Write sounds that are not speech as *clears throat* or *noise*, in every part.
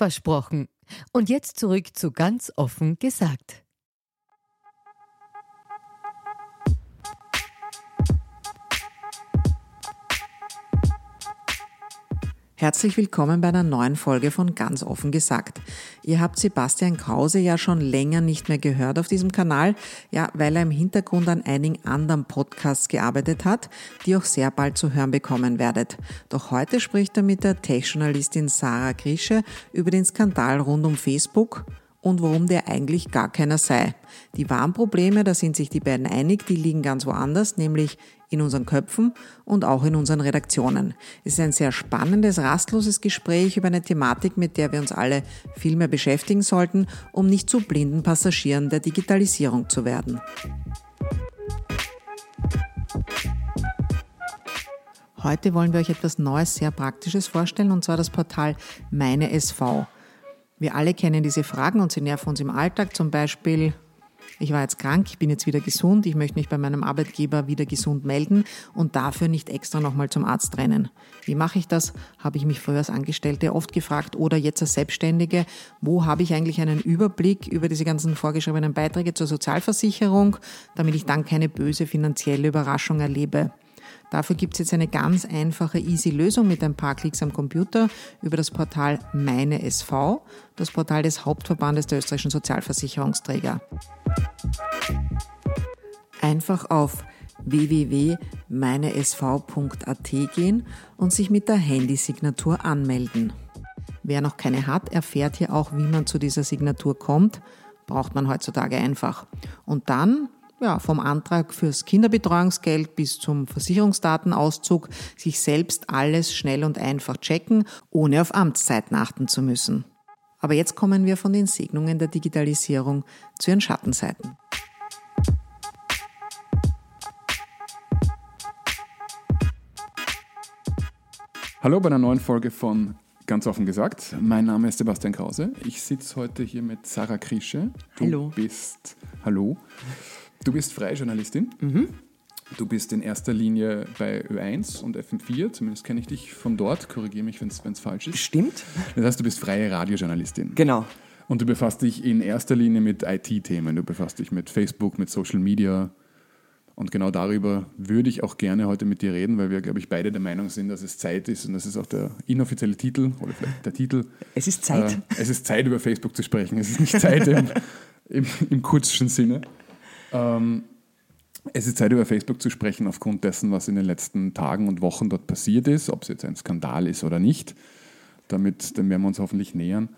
Versprochen. Und jetzt zurück zu ganz offen gesagt. Herzlich willkommen bei einer neuen Folge von Ganz offen gesagt. Ihr habt Sebastian Krause ja schon länger nicht mehr gehört auf diesem Kanal, ja, weil er im Hintergrund an einigen anderen Podcasts gearbeitet hat, die auch sehr bald zu hören bekommen werdet. Doch heute spricht er mit der Tech-Journalistin Sarah Grische über den Skandal rund um Facebook und warum der eigentlich gar keiner sei. Die wahren Probleme, da sind sich die beiden einig, die liegen ganz woanders, nämlich in unseren Köpfen und auch in unseren Redaktionen. Es ist ein sehr spannendes, rastloses Gespräch über eine Thematik, mit der wir uns alle viel mehr beschäftigen sollten, um nicht zu blinden Passagieren der Digitalisierung zu werden. Heute wollen wir euch etwas Neues, sehr Praktisches vorstellen, und zwar das Portal Meine SV. Wir alle kennen diese Fragen und sie nerven uns im Alltag. Zum Beispiel, ich war jetzt krank, ich bin jetzt wieder gesund, ich möchte mich bei meinem Arbeitgeber wieder gesund melden und dafür nicht extra nochmal zum Arzt rennen. Wie mache ich das? Habe ich mich früher als Angestellte oft gefragt oder jetzt als Selbstständige. Wo habe ich eigentlich einen Überblick über diese ganzen vorgeschriebenen Beiträge zur Sozialversicherung, damit ich dann keine böse finanzielle Überraschung erlebe? Dafür gibt es jetzt eine ganz einfache, easy Lösung mit ein paar Klicks am Computer über das Portal Meine SV, das Portal des Hauptverbandes der österreichischen Sozialversicherungsträger. Einfach auf www.meinesv.at gehen und sich mit der Handysignatur anmelden. Wer noch keine hat, erfährt hier auch, wie man zu dieser Signatur kommt. Braucht man heutzutage einfach. Und dann ja, vom Antrag fürs Kinderbetreuungsgeld bis zum Versicherungsdatenauszug sich selbst alles schnell und einfach checken, ohne auf Amtszeiten achten zu müssen. Aber jetzt kommen wir von den Segnungen der Digitalisierung zu ihren Schattenseiten. Hallo bei einer neuen Folge von Ganz offen gesagt. Mein Name ist Sebastian Krause. Ich sitze heute hier mit Sarah Krische. Du hallo. bist Hallo. Du bist freie Journalistin. Mhm. Du bist in erster Linie bei Ö1 und FM4, zumindest kenne ich dich von dort. Korrigiere mich, wenn es falsch ist. Stimmt. Das heißt, du bist freie Radiojournalistin. Genau. Und du befasst dich in erster Linie mit IT-Themen. Du befasst dich mit Facebook, mit Social Media. Und genau darüber würde ich auch gerne heute mit dir reden, weil wir, glaube ich, beide der Meinung sind, dass es Zeit ist und das ist auch der inoffizielle Titel oder vielleicht der Titel. Es ist Zeit. Äh, es ist Zeit, über Facebook zu sprechen. Es ist nicht Zeit im, im, im kurzen Sinne. Ähm, es ist Zeit, über Facebook zu sprechen, aufgrund dessen, was in den letzten Tagen und Wochen dort passiert ist, ob es jetzt ein Skandal ist oder nicht. Damit dem werden wir uns hoffentlich nähern.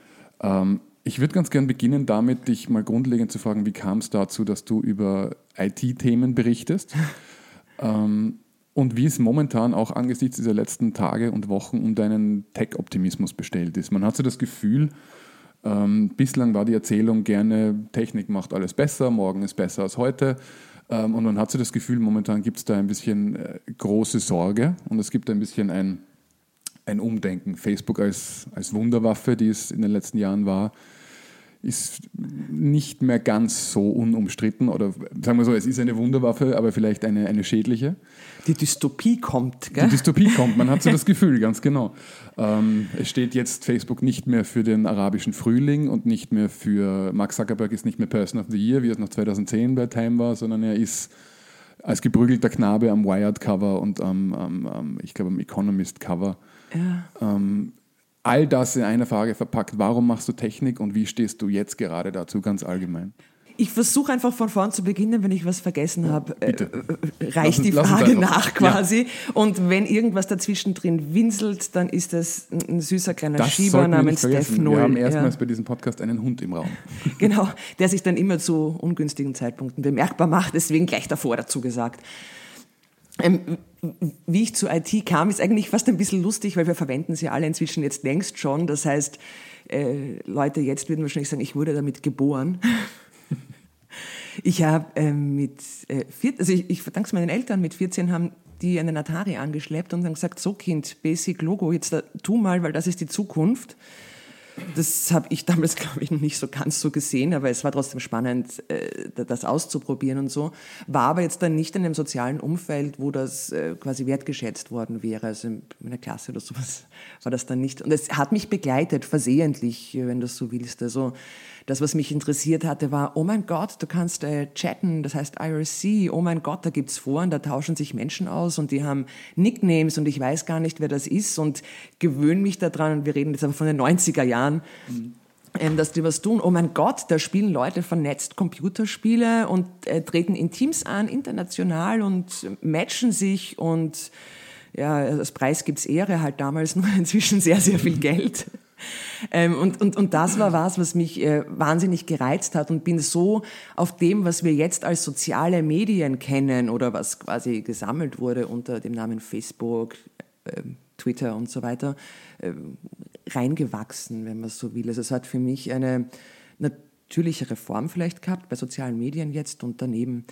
Ähm, ich würde ganz gern beginnen damit, dich mal grundlegend zu fragen, wie kam es dazu, dass du über IT-Themen berichtest? *laughs* ähm, und wie es momentan auch angesichts dieser letzten Tage und Wochen um deinen Tech-Optimismus bestellt ist. Man hat so das Gefühl, ähm, bislang war die Erzählung gerne, Technik macht alles besser, morgen ist besser als heute. Ähm, und man hat so das Gefühl, momentan gibt es da ein bisschen äh, große Sorge und es gibt ein bisschen ein, ein Umdenken. Facebook als, als Wunderwaffe, die es in den letzten Jahren war, ist nicht mehr ganz so unumstritten oder sagen wir so, es ist eine Wunderwaffe, aber vielleicht eine, eine schädliche. Die Dystopie kommt, gell? Die Dystopie kommt, man hat so das *laughs* Gefühl, ganz genau. Ähm, es steht jetzt Facebook nicht mehr für den arabischen Frühling und nicht mehr für, Mark Zuckerberg ist nicht mehr Person of the Year, wie es noch 2010 bei Time war, sondern er ist als geprügelter Knabe am Wired-Cover und am, am, am, ich glaube, am Economist-Cover. Ja. Ähm, all das in einer Frage verpackt. Warum machst du Technik und wie stehst du jetzt gerade dazu, ganz allgemein? Ich versuche einfach von vorn zu beginnen, wenn ich was vergessen habe. Äh, äh, reicht die Frage nach quasi. Und wenn irgendwas dazwischen drin winselt, dann ist das ein, süßer kleiner Das Schieber namens Steph vergessen. Null. Wir haben Ja. erstmals bei diesem Podcast einen Hund im Raum. *laughs* Genau, der sich dann immer zu ungünstigen Zeitpunkten bemerkbar macht, deswegen gleich davor dazu gesagt. Ähm, wie ich zu IT kam, ist eigentlich fast ein bisschen lustig, weil wir verwenden sie alle inzwischen jetzt längst schon. Das heißt, äh, Leute jetzt würden wahrscheinlich sagen, ich wurde damit geboren. Ich habe ähm, mit äh, vier, also ich, ich verdanke es meinen Eltern, mit 14 haben die einen Atari angeschleppt und haben gesagt, so Kind, Basic Logo, jetzt da, tu mal, weil das ist die Zukunft. Das habe ich damals, *laughs* glaube ich, noch nicht so ganz so gesehen, aber es war trotzdem spannend, äh, das auszuprobieren und so. War aber jetzt dann nicht in einem sozialen Umfeld, wo das äh, quasi wertgeschätzt worden wäre. Also in meiner Klasse oder sowas war das dann nicht. Und es hat mich begleitet, versehentlich, wenn du so willst. Also das, was mich interessiert hatte, war, oh mein Gott, du kannst äh, chatten, das heißt IRC, oh mein Gott, da gibt's Foren, da tauschen sich Menschen aus und die haben Nicknames und ich weiß gar nicht, wer das ist und gewöhne mich daran, und wir reden jetzt aber von den 90er Jahren, ähm, dass die was tun. Oh mein Gott, da spielen Leute vernetzt Computerspiele und äh, treten in Teams an, international und matchen sich und ja, als Preis gibt's Ehre halt damals *laughs* nur inzwischen sehr, sehr viel *laughs* Geld. Ähm, und, und, und das war was, was mich äh, wahnsinnig gereizt hat und bin so auf dem, was wir jetzt als soziale Medien kennen oder was quasi gesammelt wurde unter dem Namen Facebook, äh, Twitter und so weiter, äh, reingewachsen, wenn man so will. Also es hat für mich eine natürlichere Form vielleicht gehabt bei sozialen Medien jetzt und daneben.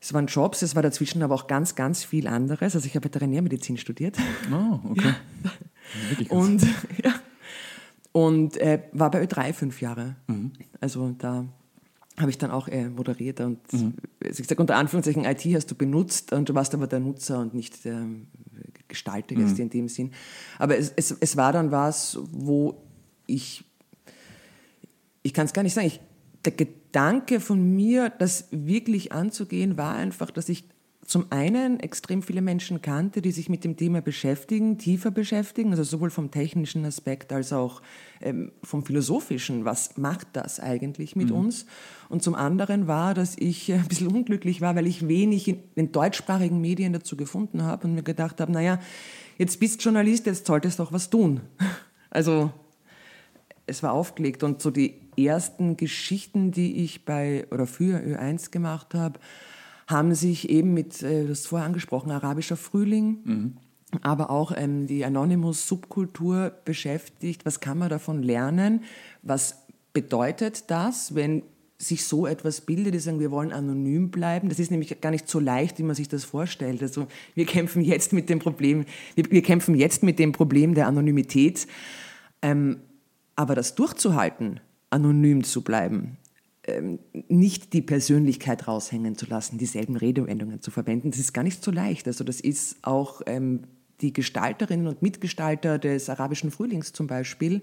Es waren Jobs, es war dazwischen aber auch ganz, ganz viel anderes. Also ich habe Veterinärmedizin studiert. Oh, okay. Ganz- Und, *laughs* ja. Und äh, war bei Ö3 fünf Jahre. Also da habe ich dann auch äh, moderiert und also ich sage unter Anführungszeichen IT hast du benutzt und du warst aber der Nutzer und nicht der Gestalter jetzt in dem Sinn. Aber es, es, es war dann was, wo ich ich kann es gar nicht sagen. Ich, der Gedanke von mir, das wirklich anzugehen, war einfach, dass ich zum einen extrem viele Menschen kannte, die sich mit dem Thema beschäftigen, tiefer beschäftigen, also sowohl vom technischen Aspekt als auch ähm, vom philosophischen. Was macht das eigentlich mit uns? Und zum anderen war, dass ich äh, ein bisschen unglücklich war, weil ich wenig in den deutschsprachigen Medien dazu gefunden habe und mir gedacht habe, naja, jetzt bist Journalist, jetzt solltest du auch was tun. *laughs* Also es war aufgelegt und so die ersten Geschichten, die ich bei oder für Ö1 gemacht habe, haben sich eben mit, äh, du hast vorher angesprochen, arabischer Frühling, aber auch ähm, die Anonymous-Subkultur beschäftigt. Was kann man davon lernen? Was bedeutet das, wenn sich so etwas bildet, die sagen, wir wollen anonym bleiben. Das ist nämlich gar nicht so leicht, wie man sich das vorstellt. Also wir kämpfen jetzt mit dem Problem, wir, wir kämpfen jetzt mit dem Problem der Anonymität. Ähm, aber das durchzuhalten, anonym zu bleiben, nicht die Persönlichkeit raushängen zu lassen, dieselben Redewendungen zu verwenden, das ist gar nicht so leicht. Also das ist auch ähm, die Gestalterinnen und Mitgestalter des arabischen Frühlings zum Beispiel,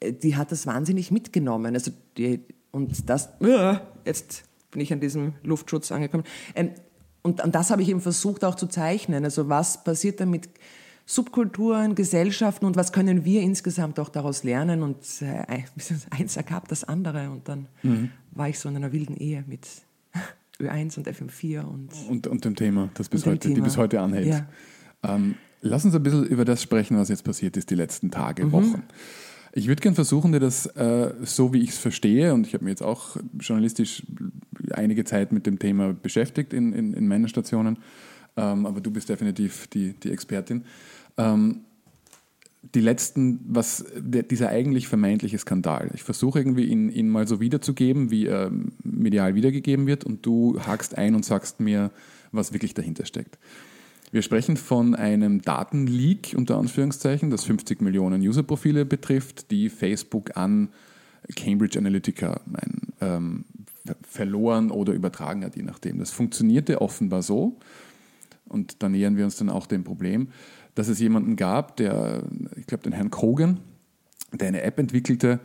äh, die hat das wahnsinnig mitgenommen. Also die, und das, äh, jetzt bin ich an diesem Luftschutz angekommen. Ähm, und, und das habe ich eben versucht auch zu zeichnen. Also was passiert da mit Subkulturen, Gesellschaften und was können wir insgesamt auch daraus lernen? Und äh, eins ergab das andere und dann war ich so in einer wilden Ehe mit Ö1 und FM4 und und, und dem Thema, das bis heute, die Thema. bis heute anhält. Ja. Ähm, lass uns ein bisschen über das sprechen, was jetzt passiert ist die letzten Tage, Mhm. Wochen. Ich würde gerne versuchen, dir das äh, so, wie ich es verstehe, und ich habe mich jetzt auch journalistisch einige Zeit mit dem Thema beschäftigt in, in, in meinen Stationen, ähm, aber du bist definitiv die, die Expertin. Ähm, die letzten, was der, dieser eigentlich vermeintliche Skandal. Ich versuche irgendwie ihn, ihn mal so wiederzugeben, wie er medial wiedergegeben wird, und du hakst ein und sagst mir, was wirklich dahinter steckt. Wir sprechen von einem Datenleak unter Anführungszeichen, das 50 Millionen Userprofile betrifft, die Facebook an Cambridge Analytica ein, ähm, ver- verloren oder übertragen hat, je nachdem. Das funktionierte offenbar so, und da nähern wir uns dann auch dem Problem, dass es jemanden gab, der, ich glaube, den Herrn Kogan, der eine App entwickelte,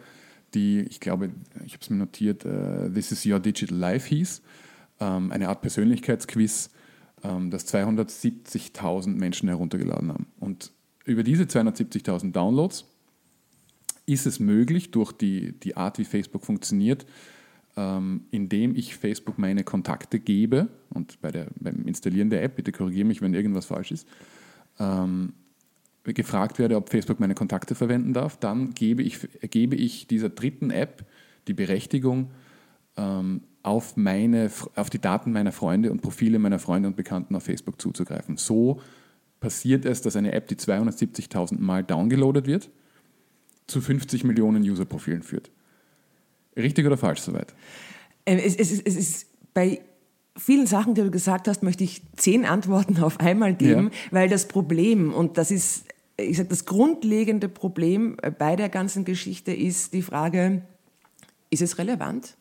die, ich glaube, ich habe es mir notiert, äh, This is Your Digital Life hieß, ähm, eine Art Persönlichkeitsquiz, ähm, das 270.000 Menschen heruntergeladen haben. Und über diese 270.000 Downloads ist es möglich, durch die, die Art, wie Facebook funktioniert, ähm, indem ich Facebook meine Kontakte gebe und bei der, beim Installieren der App, bitte korrigiere mich, wenn irgendwas falsch ist, ähm, gefragt werde, ob Facebook meine Kontakte verwenden darf, dann gebe ich, gebe ich dieser dritten App die Berechtigung, ähm, auf, meine, auf die Daten meiner Freunde und Profile meiner Freunde und Bekannten auf Facebook zuzugreifen. So passiert es, dass eine App, die 270.000 Mal downgeloadet wird, zu 50 Millionen User-Profilen führt. Richtig oder falsch soweit? Ähm, es, es, es ist bei vielen Sachen, die du gesagt hast, möchte ich zehn Antworten auf einmal geben, ja. weil das Problem, und das ist, ich sage, das grundlegende Problem bei der ganzen Geschichte ist die Frage, ist es relevant?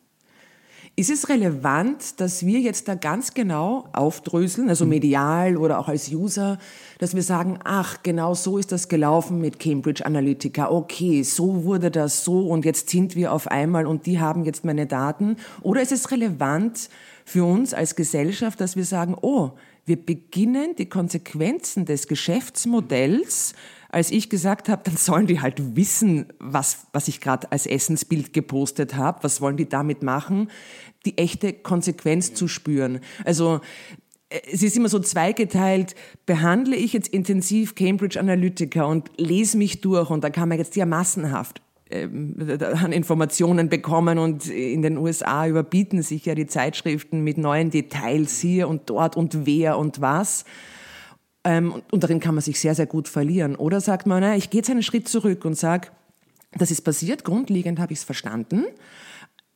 Ist es relevant, dass wir jetzt da ganz genau aufdröseln, also medial oder auch als User, dass wir sagen, ach, genau so ist das gelaufen mit Cambridge Analytica. Okay, so wurde das so und jetzt sind wir auf einmal und die haben jetzt meine Daten. Oder ist es relevant für uns als Gesellschaft, dass wir sagen, oh, wir beginnen die Konsequenzen des Geschäftsmodells als ich gesagt habe, dann sollen die halt wissen, was, was ich gerade als Essensbild gepostet habe, was wollen die damit machen, die echte Konsequenz zu spüren. Also äh, es ist immer so zweigeteilt, behandle ich jetzt intensiv Cambridge Analytica und lese mich durch und da kann man jetzt ja massenhaft an Informationen bekommen und in den USA überbieten sich ja die Zeitschriften mit neuen Details hier und dort und wer und was. Ähm, und darin kann man sich sehr, sehr gut verlieren. Oder sagt man, ich gehe jetzt einen Schritt zurück und sage, das ist passiert, grundlegend habe ich es verstanden.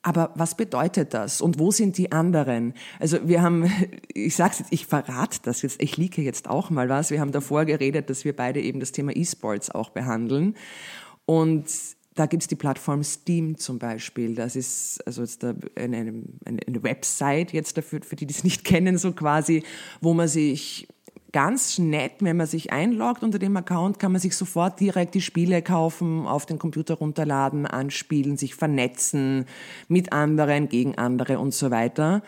Aber was bedeutet das und wo sind die anderen? Also wir haben, *laughs* ich sag's jetzt, ich verrate das jetzt, ich liege jetzt auch mal was. Wir haben davor geredet, dass wir beide eben das Thema E-Sports auch behandeln. Und da gibt's die Plattform Steam zum Beispiel. Das ist also jetzt eine, eine, eine Website jetzt dafür, für die, die es nicht *laughs* kennen, so quasi, wo man sich ganz nett, wenn man sich einloggt unter dem Account, kann man sich sofort direkt die Spiele kaufen, auf den Computer runterladen, anspielen, sich vernetzen mit anderen, gegen andere und so weiter.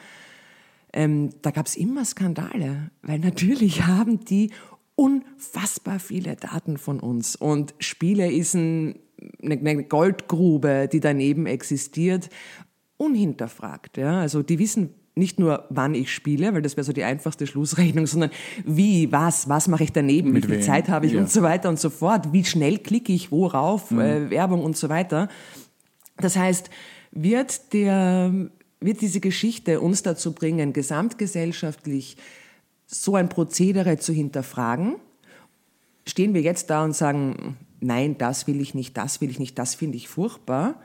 Ähm, da gab es immer Skandale, weil natürlich *laughs* haben die unfassbar viele Daten von uns und Spiele ist ein, eine Goldgrube, die daneben existiert, unhinterfragt. Ja? Also die wissen nicht nur, wann ich spiele, weil das wäre so die einfachste Schlussrechnung, sondern wie, was, was mache ich daneben, Mit wie viel wem? Zeit habe ich ja. und so weiter und so fort, wie schnell klicke ich worauf, mhm. äh, Werbung und so weiter. Das heißt, wird der, wird diese Geschichte uns dazu bringen, gesamtgesellschaftlich so ein Prozedere zu hinterfragen? Stehen wir jetzt da und sagen, nein, das will ich nicht, das will ich nicht, das finde ich furchtbar?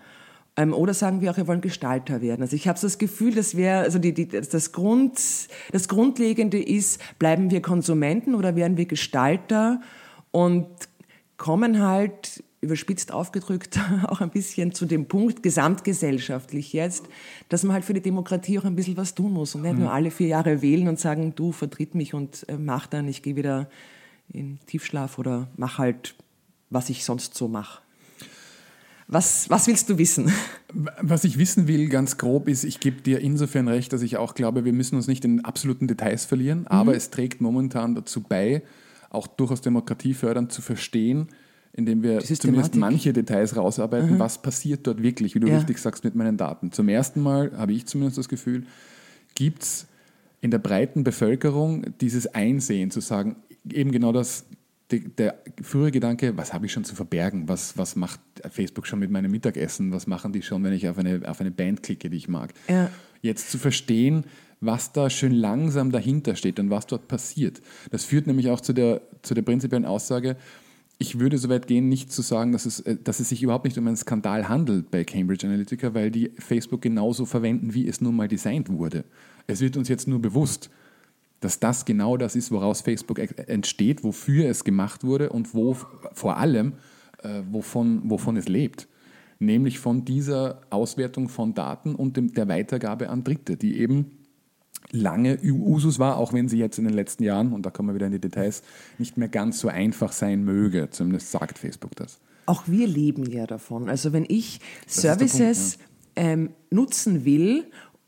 Ähm, oder sagen wir auch, wir wollen Gestalter werden. Also ich habe so das Gefühl, dass wir, also die, die, das, Grund, das Grundlegende ist, bleiben wir Konsumenten oder werden wir Gestalter und kommen halt überspitzt aufgedrückt *laughs* auch ein bisschen zu dem Punkt, gesamtgesellschaftlich jetzt, dass man halt für die Demokratie auch ein bisschen was tun muss und nicht mhm. nur alle vier Jahre wählen und sagen, du vertritt mich und äh, mach dann, ich gehe wieder in Tiefschlaf oder mach halt, was ich sonst so mache. Was, was willst du wissen? Was ich wissen will, ganz grob, ist, ich gebe dir insofern recht, dass ich auch glaube, wir müssen uns nicht in absoluten Details verlieren, mhm. aber es trägt momentan dazu bei, auch durchaus demokratiefördernd zu verstehen, indem wir zumindest manche Details rausarbeiten, mhm. was passiert dort wirklich, wie du ja. richtig sagst, mit meinen Daten. Zum ersten Mal habe ich zumindest das Gefühl, gibt es in der breiten Bevölkerung dieses Einsehen, zu sagen, eben genau das, der frühere Gedanke, was habe ich schon zu verbergen? Was, was macht Facebook schon mit meinem Mittagessen? Was machen die schon, wenn ich auf eine, auf eine Band klicke, die ich mag? Ja. Jetzt zu verstehen, was da schön langsam dahinter steht und was dort passiert. Das führt nämlich auch zu der, zu der prinzipiellen Aussage, ich würde so weit gehen, nicht zu sagen, dass es, äh, dass es sich überhaupt nicht um einen Skandal handelt bei Cambridge Analytica, weil die Facebook genauso verwenden, wie es nun mal designt wurde. Es wird uns jetzt nur bewusst, dass das genau das ist, woraus Facebook entsteht, wofür es gemacht wurde und wo vor allem, äh, wovon, wovon es lebt. Nämlich von dieser Auswertung von Daten und dem, der Weitergabe an Dritte, die eben lange Usus war, auch wenn sie jetzt in den letzten Jahren, und da kommen wir wieder in die Details, nicht mehr ganz so einfach sein möge. Zumindest sagt Facebook das. Auch wir leben ja davon. Also wenn ich das Services Punkt, ja. ähm, nutzen will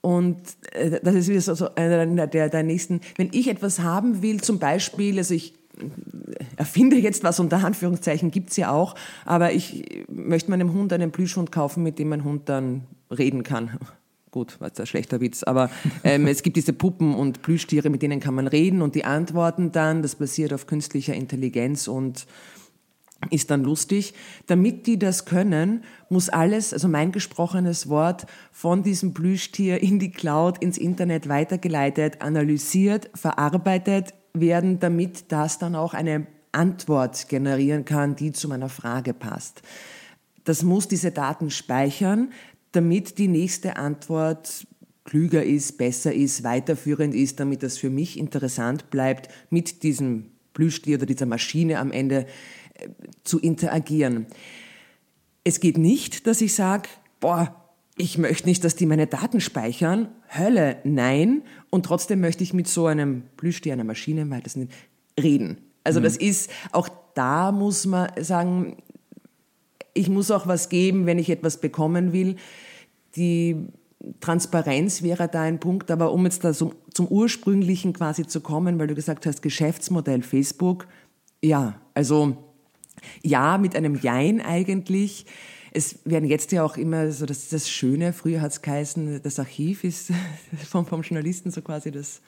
und äh, das ist wieder so, einer der, der nächsten, wenn ich etwas haben will, zum Beispiel, also ich äh, erfinde jetzt was unter Anführungszeichen, gibt es ja auch, aber ich möchte meinem Hund einen Plüschhund kaufen, mit dem mein Hund dann reden kann. *laughs* Gut, war jetzt ein schlechter Witz, aber ähm, es gibt diese Puppen und Plüschtiere, mit denen kann man reden und die antworten dann, das basiert auf künstlicher Intelligenz und ist dann lustig. Damit die das können, muss alles, also mein gesprochenes Wort, von diesem Plüschtier in die Cloud, ins Internet weitergeleitet, analysiert, verarbeitet werden, damit das dann auch eine Antwort generieren kann, die zu meiner Frage passt. Das muss diese Daten speichern, damit die nächste Antwort klüger ist, besser ist, weiterführend ist, damit das für mich interessant bleibt, mit diesem Plüschtier oder dieser Maschine am Ende zu interagieren. Es geht nicht, dass ich sage, boah, ich möchte nicht, dass die meine Daten speichern. Hölle, nein. Und trotzdem möchte ich mit so einem Plüschtier, einer Maschine weil das nicht, reden. Also mhm. das ist, auch da muss man sagen, ich muss auch was geben, wenn ich etwas bekommen will. Die Transparenz wäre da ein Punkt, aber um jetzt da so zum ursprünglichen quasi zu kommen, weil du gesagt hast, Geschäftsmodell Facebook, ja, also ja, mit einem Jein eigentlich. Es werden jetzt ja auch immer so, das das Schöne, früher hat es geheißen, das Archiv ist *laughs* vom, vom Journalisten so quasi das,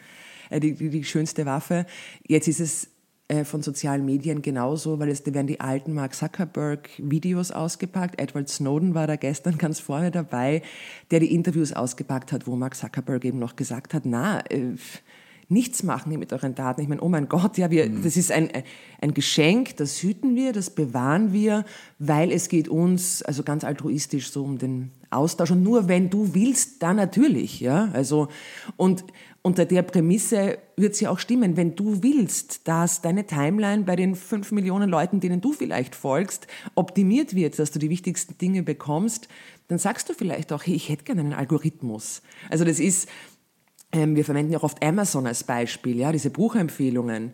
äh, die, die, schönste Waffe. Jetzt ist es äh, von sozialen Medien genauso, weil es da werden die alten Mark Zuckerberg Videos ausgepackt. Edward Snowden war da gestern *laughs* ganz vorne dabei, der die Interviews ausgepackt hat, wo Mark Zuckerberg eben noch gesagt hat, na, äh, nichts machen mit euren Daten. Ich meine, oh mein Gott, ja, wir, mhm. das ist ein, ein Geschenk, das hüten wir, das bewahren wir, weil es geht uns, also ganz altruistisch so um den Austausch. Und nur wenn du willst, dann natürlich, ja. Also, und unter der Prämisse wird es ja auch stimmen, wenn du willst, dass deine Timeline bei den fünf Millionen Leuten, denen du vielleicht folgst, optimiert wird, dass du die wichtigsten Dinge bekommst, dann sagst du vielleicht auch, hey, ich hätte gerne einen Algorithmus. Also das ist, ähm, wir verwenden ja auch oft Amazon als Beispiel, ja, diese Buchempfehlungen.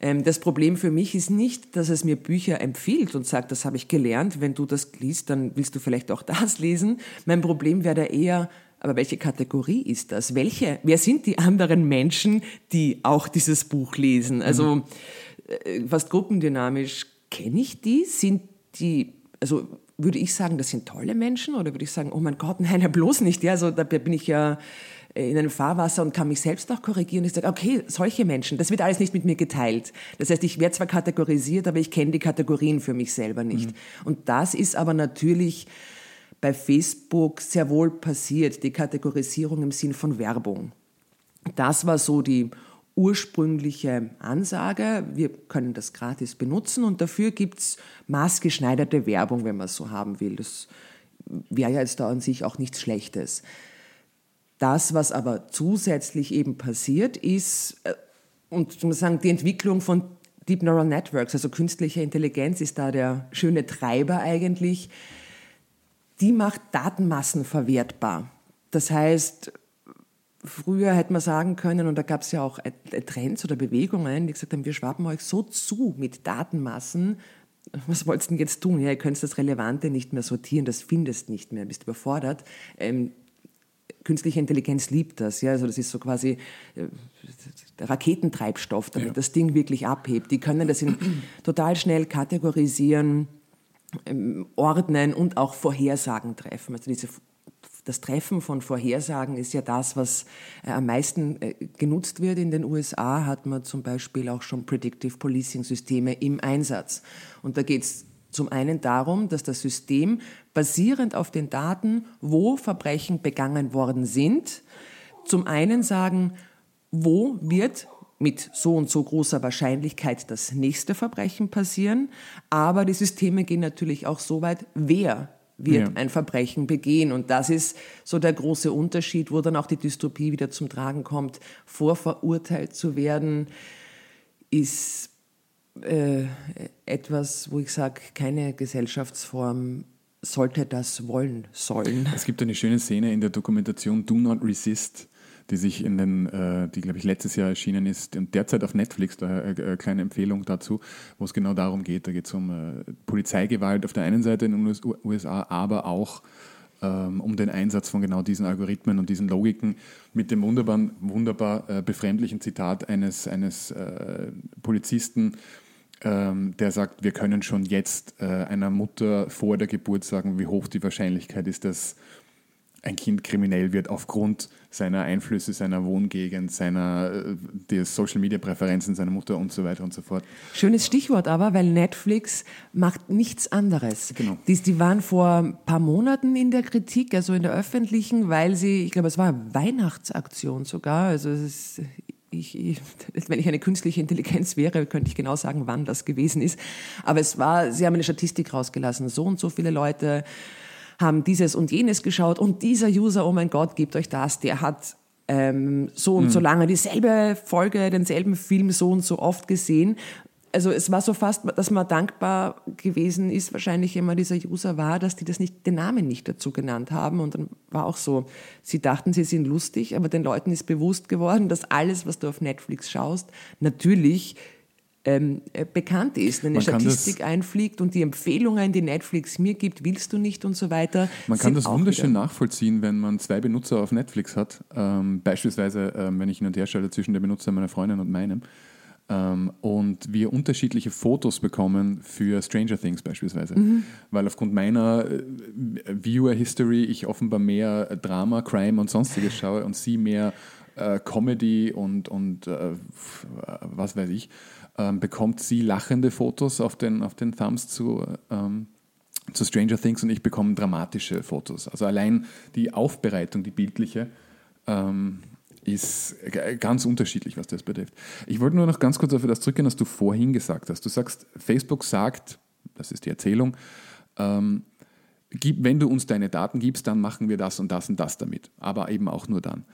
Ähm, das Problem für mich ist nicht, dass es mir Bücher empfiehlt und sagt, das habe ich gelernt, wenn du das liest, dann willst du vielleicht auch *laughs* das lesen. Mein Problem wäre da eher, aber welche Kategorie ist das? Welche, wer sind die anderen Menschen, die auch dieses Buch lesen? Also mhm. Äh, fast gruppendynamisch kenne ich die? Sind die, also würde ich sagen, das sind tolle Menschen oder würde ich sagen, oh mein Gott, *laughs* nein, bloß nicht. Ja, also da bin ich ja in einem Fahrwasser und kann mich selbst auch korrigieren. Ich sage, okay, solche Menschen, das wird alles nicht mit mir geteilt. Das heißt, ich werde zwar kategorisiert, aber ich kenne die Kategorien für mich selber nicht. Mhm. Und das ist aber natürlich bei Facebook sehr wohl passiert, die Kategorisierung im Sinn von Werbung. Das war so die ursprüngliche Ansage, wir können das gratis benutzen und dafür gibt es maßgeschneiderte Werbung, wenn man es so haben will. Das wäre ja jetzt da an sich auch nichts Schlechtes. Das, was aber zusätzlich eben passiert, ist, äh, und man sagen, die Entwicklung von Deep Neural Networks, also künstliche Intelligenz ist da der schöne Treiber eigentlich, die macht Datenmassen verwertbar. Das heißt, früher hätte man sagen können, und da gab es ja auch Trends oder Bewegungen, die gesagt haben, wir schwappen euch so zu mit Datenmassen, was wolltest du denn jetzt tun? Ja, ihr könnt das Relevante nicht mehr sortieren, das findest nicht mehr, bist überfordert. Ähm, künstliche Intelligenz liebt das. Ja? Also das ist so quasi äh, Raketentreibstoff, damit ja. das Ding wirklich abhebt. Die können das in, *clears throat* total schnell kategorisieren, ähm, ordnen und auch Vorhersagen treffen. Also diese, das Treffen von Vorhersagen ist ja das, was äh, am meisten äh, genutzt wird. In den USA hat man zum Beispiel auch schon Predictive Policing-Systeme im Einsatz. Und da geht es zum einen darum, dass das System basierend auf den Daten, wo Verbrechen begangen worden sind, zum einen sagen, wo wird mit so und so großer Wahrscheinlichkeit das nächste Verbrechen passieren. Aber die Systeme gehen natürlich auch so weit, wer wird ja. ein Verbrechen begehen. Und das ist so der große Unterschied, wo dann auch die Dystopie wieder zum Tragen kommt. Vorverurteilt zu werden, ist äh, etwas, wo ich sage, keine Gesellschaftsform sollte das wollen sollen. Es gibt eine schöne Szene in der Dokumentation Do Not Resist, die sich in den, äh, die glaube ich letztes Jahr erschienen ist und derzeit auf Netflix, da eine äh, kleine Empfehlung dazu, wo es genau darum geht. Da geht es um äh, Polizeigewalt auf der einen Seite in den USA, aber auch ähm, um den Einsatz von genau diesen Algorithmen und diesen Logiken mit dem wunderbaren, wunderbar äh, befremdlichen Zitat eines, eines äh, Polizisten, der sagt, wir können schon jetzt äh, einer Mutter vor der Geburt sagen, wie hoch die Wahrscheinlichkeit ist, dass ein Kind kriminell wird aufgrund seiner Einflüsse, seiner Wohngegend, seiner äh, der Social Media Präferenzen seiner Mutter und so weiter und so fort. Schönes Stichwort aber, weil Netflix macht nichts anderes. Genau. Die, die waren vor ein paar Monaten in der Kritik, also in der öffentlichen, weil sie, ich glaube, es war eine Weihnachtsaktion sogar. Also es ist, ich, ich, wenn ich eine künstliche Intelligenz wäre, könnte ich genau sagen, wann das gewesen ist. Aber es war, sie haben eine Statistik rausgelassen. So und so viele Leute haben dieses und jenes geschaut und dieser User, oh mein Gott, gebt euch das, der hat ähm, so und so lange dieselbe Folge, denselben Film so und so oft gesehen. Also es war so fast, dass man dankbar gewesen ist, wahrscheinlich immer dieser User war, dass die das nicht, den Namen nicht dazu genannt haben. Und dann war auch so, sie dachten, sie sind lustig, aber den Leuten ist bewusst geworden, dass alles, was du auf Netflix schaust, natürlich ähm, äh, bekannt ist, wenn eine Man Statistik einfliegt und die Empfehlungen, die Netflix mir gibt, willst du nicht und so weiter. Man kann das wunderschön wieder- nachvollziehen, wenn man zwei Benutzer auf Netflix hat. Ähm, beispielsweise, ähm, wenn ich hin und her schalte zwischen dem Benutzer meiner Freundin und meinem. Ähm, und wir unterschiedliche Fotos bekommen für Stranger Things beispielsweise. Weil aufgrund meiner äh, Viewer History ich offenbar mehr Drama, Crime und sonstiges schaue und sie mehr äh, Comedy und, und äh, was weiß ich, ähm, bekommt sie lachende Fotos auf den, auf den Thumbs zu, ähm, zu Stranger Things und ich bekomme dramatische Fotos. Also allein die Aufbereitung, die bildliche, ähm, ist ganz unterschiedlich, was das betrifft. Ich wollte nur noch ganz kurz auf das zurückgehen, was du vorhin gesagt hast. Du sagst, Facebook sagt, das ist die Erzählung, ähm, gib, wenn du uns deine Daten gibst, dann machen wir das und das und das damit. Aber eben auch nur dann.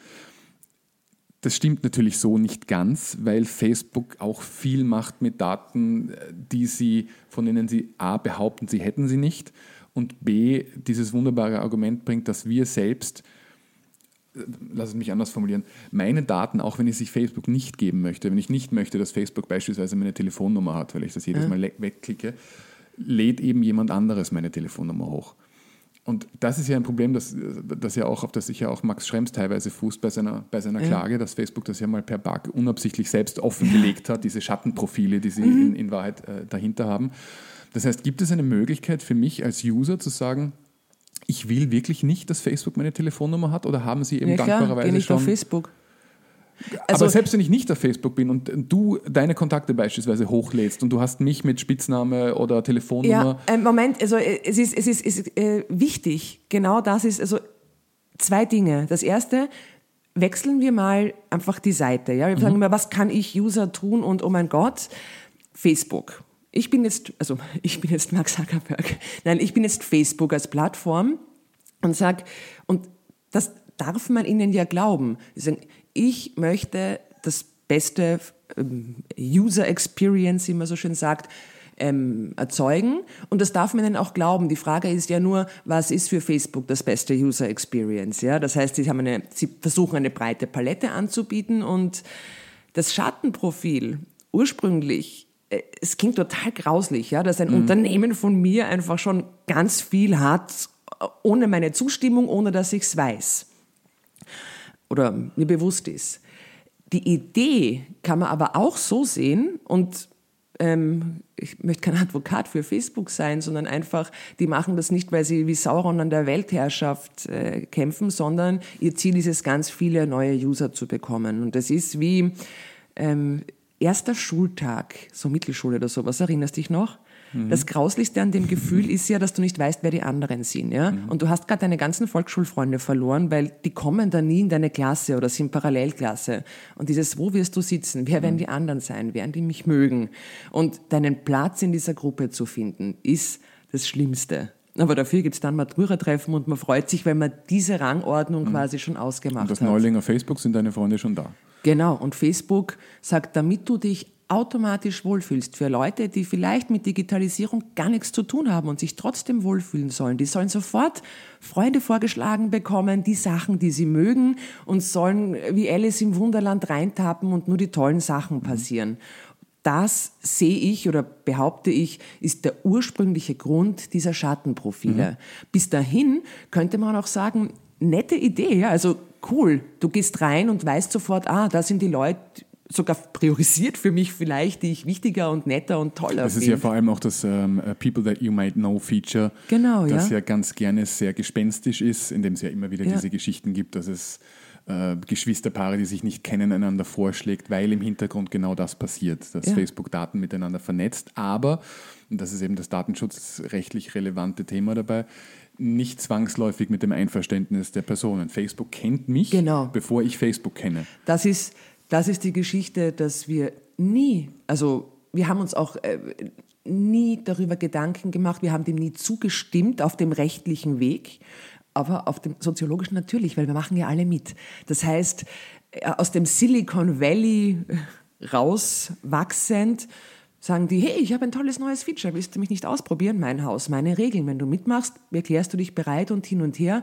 Das stimmt natürlich so nicht ganz, weil Facebook auch viel macht mit Daten, die sie, von denen sie A behaupten, sie hätten sie nicht und B dieses wunderbare Argument bringt, dass wir selbst, lass es mich anders formulieren, meine Daten, auch wenn ich sie Facebook nicht geben möchte, wenn ich nicht möchte, dass Facebook beispielsweise meine Telefonnummer hat, weil ich das jedes Mal le- wegklicke, lädt eben jemand anderes meine Telefonnummer hoch. Und das ist ja ein Problem, das, das ja auch, auf das sich ja auch Max Schrems teilweise fußt bei seiner, bei seiner Klage, dass Facebook das ja mal per Bug unabsichtlich selbst offengelegt hat, diese Schattenprofile, die sie in, in Wahrheit äh, dahinter haben. Das heißt, gibt es eine Möglichkeit für mich als User zu sagen, ich will wirklich nicht, dass Facebook meine Telefonnummer hat oder haben sie eben Ja klar, dankbarerweise nicht schon... auf Facebook. Also, aber selbst wenn ich nicht auf Facebook bin und du deine Kontakte beispielsweise hochlädst und du hast mich mit Spitzname oder Telefonnummer... Ja, äh, Moment, also äh, es ist, es ist, es ist äh, wichtig, genau das ist, also zwei Dinge. Das erste, wechseln wir mal einfach die Seite. Ja? Wir sagen immer, was kann ich User tun und oh mein Gott, Facebook. Ich bin jetzt, also *laughs* ich bin jetzt Mark Zuckerberg. Nein, ich bin jetzt Facebook als Plattform und sag, und das darf man ihnen ja glauben. Ich möchte das beste ähm, User Experience, wie man so schön sagt, ähm, erzeugen. Und das darf man ihnen auch glauben. Die Frage ist ja nur, was ist für Facebook das beste User Experience? Ja, das heißt, sie haben eine, sie versuchen eine breite Palette anzubieten und das Schattenprofil ursprünglich es klingt total grauslich, ja, dass ein Unternehmen von mir einfach schon ganz viel hat, äh, ohne meine Zustimmung, ohne dass ich es weiß oder mir bewusst ist. Die Idee kann man aber auch so sehen und ähm, ich möchte kein *laughs* Advokat für Facebook sein, sondern einfach, die machen das nicht, weil sie wie Sauron an der Weltherrschaft äh, kämpfen, sondern ihr Ziel ist es, ganz viele neue User zu bekommen. Und das ist wie ähm, erster Schultag, so Mittelschule oder sowas, erinnerst dich noch? Das Grauslichste an dem Gefühl ist ja, dass du nicht weißt, wer die anderen sind. Ja? Und du hast gerade deine ganzen Volksschulfreunde verloren, weil die kommen da nie in deine Klasse oder sind Parallelklasse. Und dieses, wo wirst du sitzen? Wer werden die anderen sein? Werden die mich mögen? Und deinen Platz in dieser Gruppe zu finden, ist das Schlimmste. Aber dafür gibt's dann Matura-Treffen und man freut sich, weil man diese Rangordnung quasi schon ausgemacht Und das hat. Neuling auf Facebook sind deine Freunde schon da. Genau, und Facebook sagt, damit du dich automatisch wohlfühlst für Leute, die vielleicht mit Digitalisierung gar nichts zu tun haben und sich trotzdem wohlfühlen sollen. Die sollen sofort Freunde vorgeschlagen bekommen, die Sachen, die sie mögen und sollen wie Alice im Wunderland reintappen und nur die tollen Sachen passieren. Das sehe ich oder behaupte ich, ist der ursprüngliche Grund dieser Schattenprofile. Bis dahin könnte man auch sagen, nette Idee, ja, also cool, du gehst rein und weißt sofort, ah, da sind die Leute, sogar priorisiert für mich vielleicht, die ich wichtiger und netter und toller Das ist ja vor allem auch das ähm, People That You Might Know Feature, Genau, das ja. ja ganz gerne sehr gespenstisch ist, indem es ja immer wieder Ja. diese Geschichten gibt, dass es äh, Geschwisterpaare, die sich nicht kennen, einander vorschlägt, weil im Hintergrund genau das passiert, dass Ja. Facebook Daten miteinander vernetzt, aber, und das ist eben das datenschutzrechtlich relevante Thema dabei, nicht zwangsläufig mit dem Einverständnis der Personen. Facebook kennt mich, Genau. bevor ich Facebook kenne. Das ist, das ist die Geschichte, dass wir nie, also wir haben uns auch äh, nie darüber Gedanken gemacht, wir haben dem nie zugestimmt auf dem rechtlichen Weg, aber auf dem soziologischen natürlich, weil wir machen ja alle mit. Das heißt, äh, aus dem Silicon Valley äh, rauswachsend sagen die, hey, ich habe ein tolles neues Feature, willst du mich nicht ausprobieren? Mein Haus, meine Regeln. Wenn du mitmachst, erklärst du dich bereit und hin und her.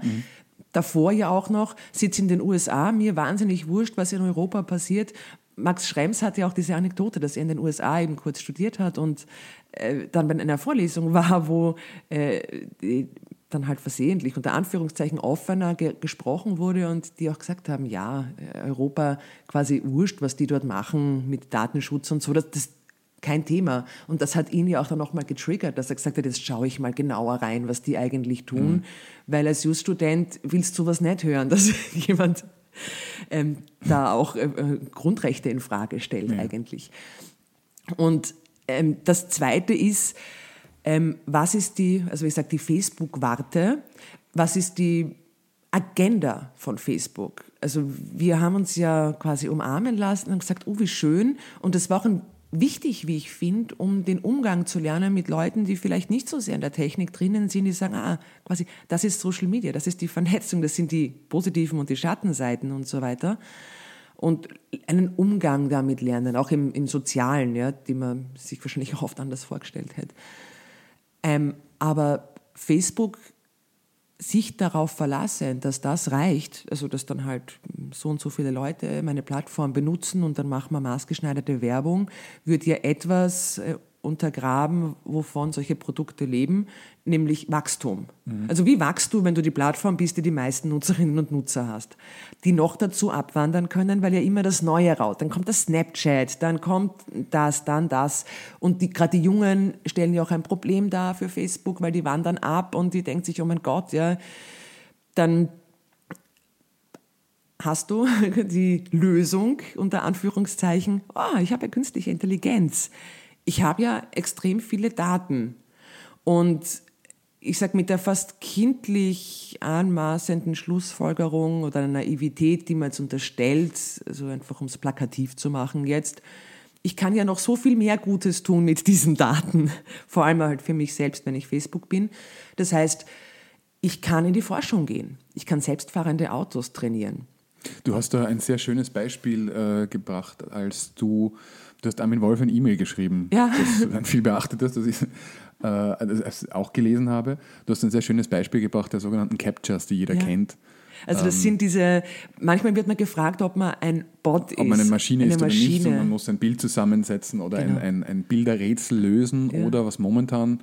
Davor ja auch noch, sitze in den USA, mir wahnsinnig wurscht, was in Europa passiert. Max Schrems hatte ja auch diese Anekdote, dass er in den USA eben kurz studiert hat und äh, dann bei einer Vorlesung war, wo äh, die, dann halt versehentlich unter Anführungszeichen offener ge gesprochen wurde und die auch gesagt haben, ja, äh, Europa quasi wurscht, was die dort machen mit Datenschutz und so, das, das kein Thema. Und das hat ihn ja auch dann nochmal getriggert, dass er gesagt hat, jetzt schaue ich mal genauer rein, was die eigentlich tun, weil als Just-Student willst du was nicht hören, *laughs* dass jemand ähm, da auch äh, äh, Grundrechte in Frage stellt eigentlich. Und ähm, das Zweite ist, ähm, was ist die, also wie gesagt, die Facebook-Warte, was ist die Agenda von Facebook? Also wir haben uns ja quasi umarmen lassen und gesagt, oh, wie schön. Und das war auch ein wichtig, wie ich finde, um den Umgang zu lernen mit Leuten, die vielleicht nicht so sehr in der Technik drinnen sind, die sagen, ah, quasi, das ist Social Media, das ist die Vernetzung, das sind die positiven und die Schattenseiten und so weiter. Und einen Umgang damit lernen, auch im, im Sozialen, ja, die man sich wahrscheinlich auch *laughs* oft anders vorgestellt hätte. Ähm, aber Facebook sich darauf verlassen, dass das reicht, also dass dann halt so und so viele Leute meine Plattform benutzen und dann machen wir maßgeschneiderte Werbung, wird ja etwas äh, untergraben, wovon solche Produkte leben, nämlich Wachstum. Also wie wachst du, wenn du die Plattform bist, die die meisten Nutzerinnen und Nutzer hast, die noch dazu abwandern können, weil ja immer das Neue raut. Dann kommt das Snapchat, dann kommt das, dann das. Und die, gerade die Jungen stellen ja auch ein Problem dar für Facebook, weil die wandern ab und die denken sich, oh mein Gott, ja, dann hast du *laughs* die Lösung unter Anführungszeichen, oh, ich habe ja künstliche Intelligenz. Ich habe ja extrem viele Daten. Und ich sage mit der fast kindlich anmaßenden Schlussfolgerung oder einer Naivität, die man jetzt unterstellt, also einfach um es plakativ zu machen jetzt, ich kann ja noch so viel mehr Gutes tun mit diesen Daten, *laughs* vor allem halt für mich selbst, wenn ich Facebook bin. Das heißt, ich kann in die Forschung gehen. Ich kann selbstfahrende Autos trainieren. Du hast da ein sehr schönes Beispiel äh, gebracht, als du, du hast Armin Wolf ein E-Mail geschrieben, Ja. das dann viel beachtet hast, dass ich äh, das auch gelesen habe. Du hast ein sehr schönes Beispiel gebracht der sogenannten Captures, die jeder Ja. kennt. Also das sind diese, manchmal wird man gefragt, ob man ein Bot ist. Ob man eine Maschine eine ist oder nicht, Maschine. und man muss ein Bild zusammensetzen oder Genau. ein, ein, ein Bilderrätsel lösen Ja. oder was momentan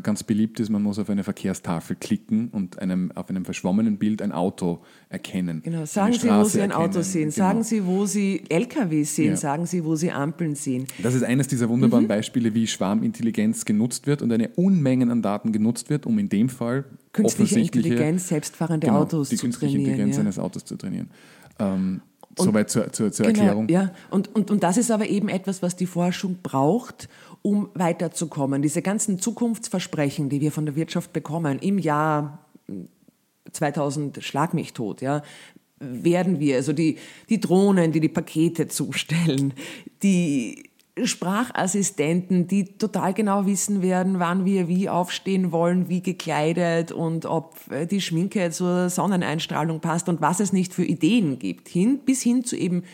ganz beliebt ist, man muss auf eine Verkehrstafel klicken und einem, auf einem verschwommenen Bild ein Auto erkennen. Genau, sagen Sie, wo Sie ein Auto sehen, Genau. sagen Sie, wo Sie LKWs sehen, Ja. sagen Sie, wo Sie Ampeln sehen. Das ist eines dieser Mhm. wunderbaren Beispiele, wie Schwarmintelligenz genutzt wird und eine Unmengen an Daten genutzt wird, um in dem Fall Künstliche Intelligenz, selbstfahrende genau, Autos die zu künstliche trainieren. Intelligenz ja. eines Autos zu trainieren. Ähm, Soweit zur, zur, zur Genau, Erklärung. ja. Und, und, und das ist aber eben etwas, was die Forschung braucht, um weiterzukommen. Diese ganzen Zukunftsversprechen, die wir von der Wirtschaft bekommen, im Jahr 2000 Schlag mich tot, ja, werden wir, also die, die Drohnen, die die Pakete *laughs* zustellen, die Sprachassistenten, die total genau wissen werden, wann wir wie aufstehen wollen, wie gekleidet und ob äh, die Schminke zur Sonneneinstrahlung passt und was es nicht für Ideen gibt, hin, bis hin zu eben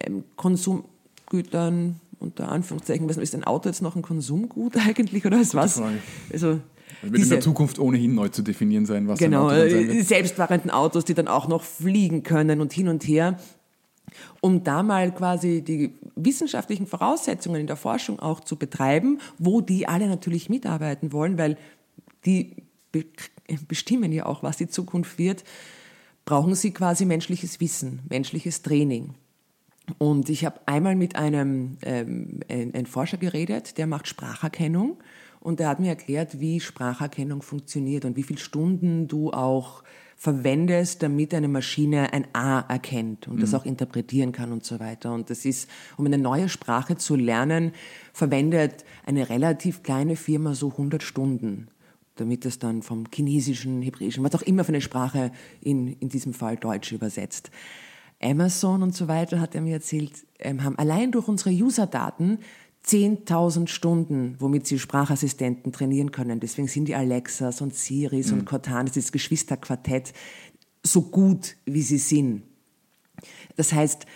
ähm, Konsumgütern, unter Anführungszeichen, was ist ein Auto jetzt noch ein Konsumgut *laughs* eigentlich oder ist was? Frage. Also, Es wird in der Zukunft ohnehin neu zu definieren sein, was Genau, ein Auto sein äh, wird. selbstfahrenden Autos, die dann auch noch fliegen können und hin und her. Um da mal quasi die wissenschaftlichen Voraussetzungen in der Forschung auch zu betreiben, wo die alle natürlich mitarbeiten wollen, weil die be bestimmen ja auch, was die Zukunft wird, brauchen sie quasi menschliches Wissen, menschliches Training. Und ich habe einmal mit einem ähm, ein, ein Forscher geredet, der macht Spracherkennung und der hat mir erklärt, wie Spracherkennung funktioniert und wie viele Stunden du auch verwendest, damit eine Maschine ein A erkennt und mhm. das auch interpretieren kann und so weiter. Und das ist, um eine neue Sprache zu lernen, verwendet eine relativ kleine Firma so 100 Stunden, damit es dann vom Chinesischen, Hebräischen, was auch immer für eine Sprache in, in diesem Fall Deutsch übersetzt. Amazon und so weiter, hat er mir erzählt, ähm, haben allein durch unsere User-Daten 10.000 Stunden, womit sie Sprachassistenten trainieren können. Deswegen sind die Alexas und Siris mhm. und Cortana, das Geschwisterquartett, so gut, wie sie sind. Das heißt,